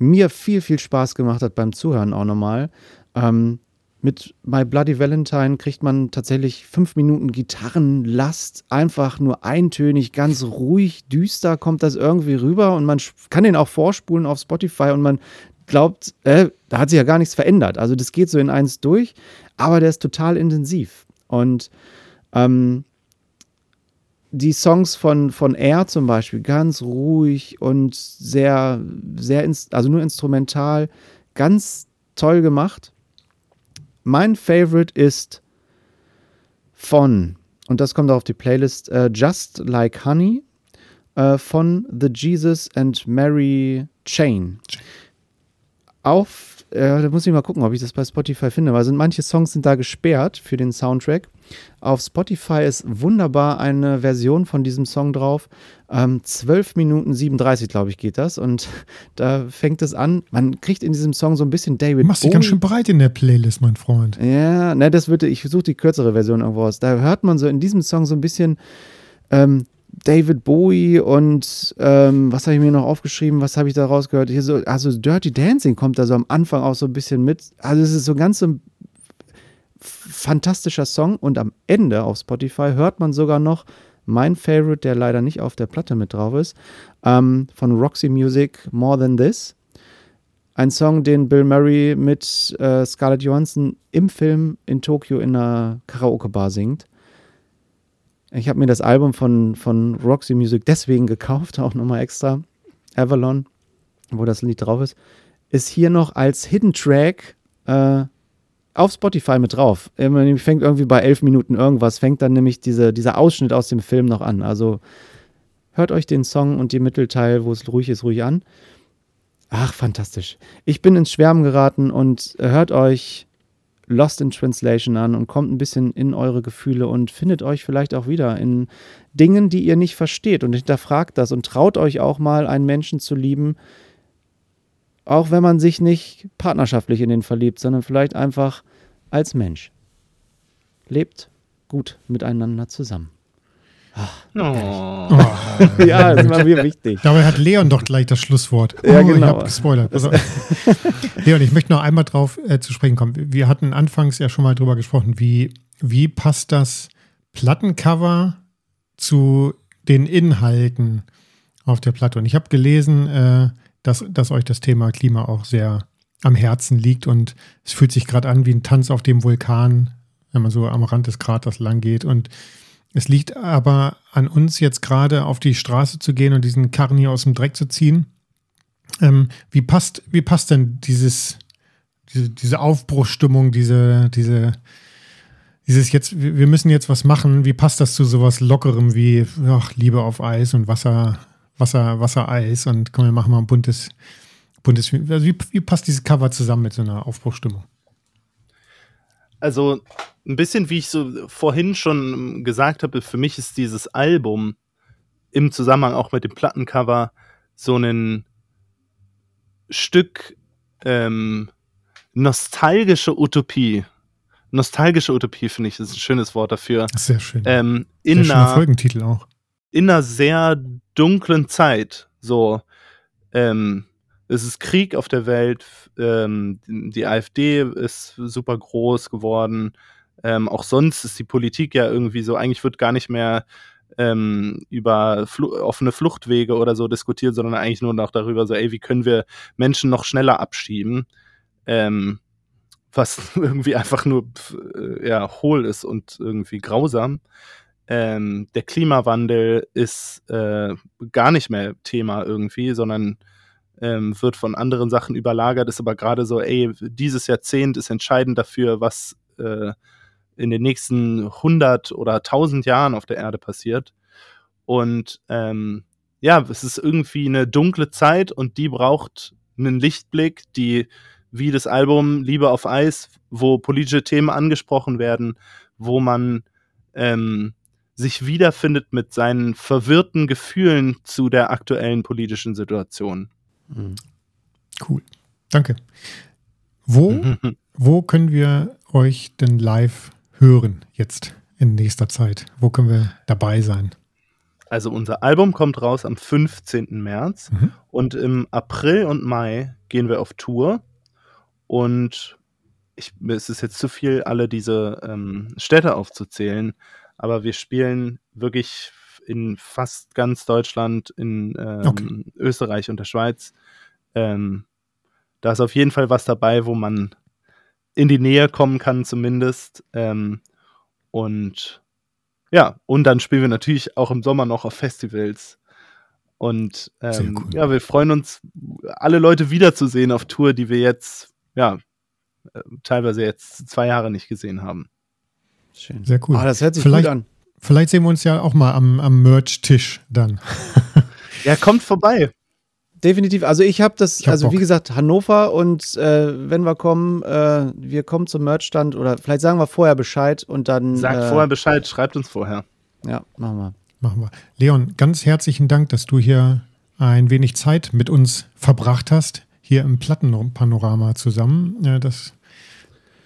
mir viel, viel Spaß gemacht hat beim Zuhören auch nochmal. Ähm, mit My Bloody Valentine kriegt man tatsächlich fünf Minuten Gitarrenlast, einfach nur eintönig, ganz ruhig, düster kommt das irgendwie rüber und man kann den auch vorspulen auf Spotify und man glaubt, äh, da hat sich ja gar nichts verändert. Also das geht so in eins durch, aber der ist total intensiv. Und ähm, die Songs von, von Air zum Beispiel, ganz ruhig und sehr, sehr, also nur instrumental, ganz toll gemacht. Mein Favorite ist von, und das kommt auch auf die Playlist, uh, Just Like Honey uh, von The Jesus and Mary Chain. Auf äh, da muss ich mal gucken, ob ich das bei Spotify finde, weil sind, manche Songs sind da gesperrt für den Soundtrack. Auf Spotify ist wunderbar eine Version von diesem Song drauf. Ähm, 12 Minuten 37, glaube ich, geht das. Und (laughs) da fängt es an. Man kriegt in diesem Song so ein bisschen David. Du machst dich ganz schön breit in der Playlist, mein Freund. Ja, ne, das würde, ich suche die kürzere Version irgendwo aus. Da hört man so in diesem Song so ein bisschen ähm, David Bowie und ähm, was habe ich mir noch aufgeschrieben, was habe ich da rausgehört? Hier so, also Dirty Dancing kommt da so am Anfang auch so ein bisschen mit. Also es ist so ganz so fantastischer Song und am Ende auf Spotify hört man sogar noch mein Favorite, der leider nicht auf der Platte mit drauf ist, ähm, von Roxy Music, More Than This. Ein Song, den Bill Murray mit äh, Scarlett Johansson im Film in Tokio in einer Karaoke-Bar singt. Ich habe mir das Album von, von Roxy Music deswegen gekauft, (laughs) auch nochmal extra. Avalon, wo das Lied drauf ist, ist hier noch als Hidden Track äh, auf Spotify mit drauf. Fängt irgendwie bei elf Minuten irgendwas, fängt dann nämlich diese, dieser Ausschnitt aus dem Film noch an. Also hört euch den Song und die Mittelteil, wo es ruhig ist, ruhig an. Ach, fantastisch. Ich bin ins Schwärmen geraten und hört euch Lost in Translation an und kommt ein bisschen in eure Gefühle und findet euch vielleicht auch wieder in Dingen, die ihr nicht versteht und hinterfragt das und traut euch auch mal einen Menschen zu lieben, auch wenn man sich nicht partnerschaftlich in den verliebt, sondern vielleicht einfach als Mensch. Lebt gut miteinander zusammen. Oh. Oh. (laughs) ja, das war mir wichtig. Dabei hat Leon doch gleich das Schlusswort. Oh, ja, genau. Ich habe gespoilert. Also, (laughs) Leon, ich möchte noch einmal drauf äh, zu sprechen kommen. Wir hatten anfangs ja schon mal drüber gesprochen, wie, wie passt das Plattencover zu den Inhalten auf der Platte. Und ich habe gelesen, äh, dass, dass euch das Thema Klima auch sehr am Herzen liegt und es fühlt sich gerade an wie ein Tanz auf dem Vulkan, wenn man so am Rand des Kraters lang geht. Und es liegt aber an uns jetzt gerade auf die Straße zu gehen und diesen Karren hier aus dem Dreck zu ziehen. Ähm, wie, passt, wie passt denn dieses, diese, diese Aufbruchsstimmung, diese, diese, dieses jetzt, wir müssen jetzt was machen, wie passt das zu sowas Lockerem wie ach, Liebe auf Eis und Wasser, Wasser, Wasser, Eis und komm, wir machen mal ein buntes, buntes, also wie, wie passt dieses Cover zusammen mit so einer Aufbruchstimmung? Also ein bisschen wie ich so vorhin schon gesagt habe, für mich ist dieses Album im Zusammenhang auch mit dem Plattencover so ein Stück ähm, nostalgische Utopie. Nostalgische Utopie finde ich, ist ein schönes Wort dafür. Sehr schön. Ähm, in sehr einer, Folgentitel auch. In einer sehr dunklen Zeit. So, ähm, es ist Krieg auf der Welt, ähm, die AfD ist super groß geworden. Ähm, auch sonst ist die Politik ja irgendwie so, eigentlich wird gar nicht mehr ähm, über Fl offene Fluchtwege oder so diskutiert, sondern eigentlich nur noch darüber, so, ey, wie können wir Menschen noch schneller abschieben? Ähm, was (laughs) irgendwie einfach nur äh, ja, hohl ist und irgendwie grausam. ähm, der Klimawandel ist äh, gar nicht mehr Thema irgendwie, sondern ähm, wird von anderen Sachen überlagert, ist aber gerade so, ey, dieses Jahrzehnt ist entscheidend dafür, was äh, in den nächsten 100 oder 1000 Jahren auf der Erde passiert. Und ähm, ja, es ist irgendwie eine dunkle Zeit und die braucht einen Lichtblick, die wie das Album Liebe auf Eis, wo politische Themen angesprochen werden, wo man ähm, sich wiederfindet mit seinen verwirrten Gefühlen zu der aktuellen politischen Situation. Cool. Danke. Wo, (laughs) wo können wir euch denn live hören jetzt in nächster Zeit? Wo können wir dabei sein? Also unser Album kommt raus am 15. März mhm. und im April und Mai gehen wir auf Tour und ich, es ist jetzt zu viel, alle diese ähm, Städte aufzuzählen, aber wir spielen wirklich in fast ganz Deutschland, in ähm, okay. Österreich und der Schweiz. Ähm, da ist auf jeden Fall was dabei, wo man in die Nähe kommen kann, zumindest. Ähm, und ja, und dann spielen wir natürlich auch im Sommer noch auf Festivals. Und ähm, cool. ja, wir freuen uns, alle Leute wiederzusehen auf Tour, die wir jetzt, ja, äh, teilweise jetzt zwei Jahre nicht gesehen haben. Schön. Sehr cool. Ah, das hört sich vielleicht, gut an. Vielleicht sehen wir uns ja auch mal am, am Merch-Tisch dann. (laughs) ja, kommt vorbei definitiv. Also ich habe das, hab also Bock. wie gesagt, Hannover und äh, wenn wir kommen, äh, wir kommen zum Merchstand oder vielleicht sagen wir vorher Bescheid und dann. Sagt äh, vorher Bescheid, schreibt uns vorher. Ja, machen wir. Machen wir. Leon, ganz herzlichen Dank, dass du hier ein wenig Zeit mit uns verbracht hast, hier im Plattenpanorama zusammen. Ja, das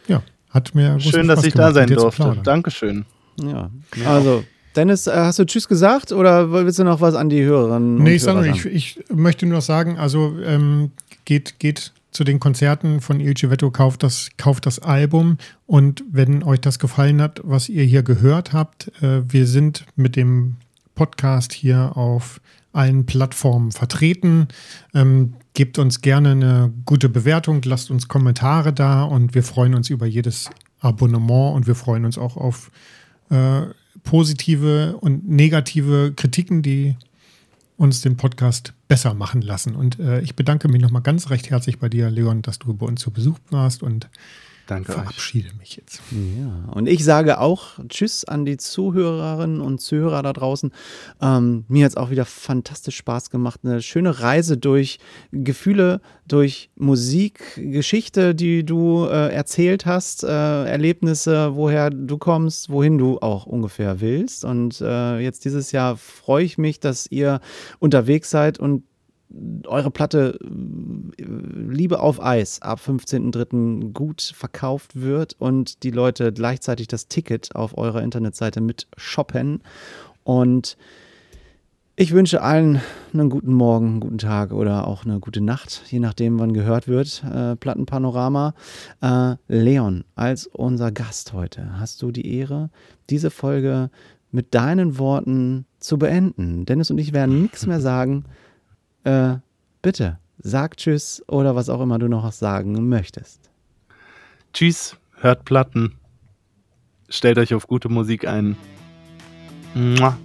ja, hat mir Schön, dass ich da sein durfte. Dankeschön. Ja, also Dennis, äh, hast du Tschüss gesagt oder willst du noch was an die Hörerinnen? Nee, ich, sage, ich, ich möchte nur noch sagen, also ähm, geht, geht zu den Konzerten von Il Civetto, kauft das, kauft das Album und wenn euch das gefallen hat, was ihr hier gehört habt, äh, wir sind mit dem Podcast hier auf allen Plattformen vertreten. Ähm, gebt uns gerne eine gute Bewertung, lasst uns Kommentare da und wir freuen uns über jedes Abonnement und wir freuen uns auch auf äh, positive und negative Kritiken, die uns den Podcast besser machen lassen. Und äh, ich bedanke mich nochmal ganz recht herzlich bei dir, Leon, dass du bei uns zu Besuch warst und Danke verabschiede euch. mich jetzt. Ja, und ich sage auch Tschüss an die Zuhörerinnen und Zuhörer da draußen. Ähm, mir hat es auch wieder fantastisch Spaß gemacht. Eine schöne Reise durch Gefühle, durch Musik, Geschichte, die du äh, erzählt hast, äh, Erlebnisse, woher du kommst, wohin du auch ungefähr willst. Und äh, jetzt dieses Jahr freue ich mich, dass ihr unterwegs seid und eure Platte äh, Liebe auf Eis ab 15.03. gut verkauft wird und die Leute gleichzeitig das Ticket auf eurer Internetseite mit shoppen. Und ich wünsche allen einen guten Morgen, einen guten Tag oder auch eine gute Nacht, je nachdem, wann gehört wird. Äh, Plattenpanorama. Äh, Leon, als unser Gast heute, hast du die Ehre, diese Folge mit deinen Worten zu beenden. Dennis und ich werden nichts mehr (laughs) sagen äh, bitte sag Tschüss oder was auch immer du noch sagen möchtest. Tschüss, hört Platten. Stellt euch auf gute Musik ein. Mua.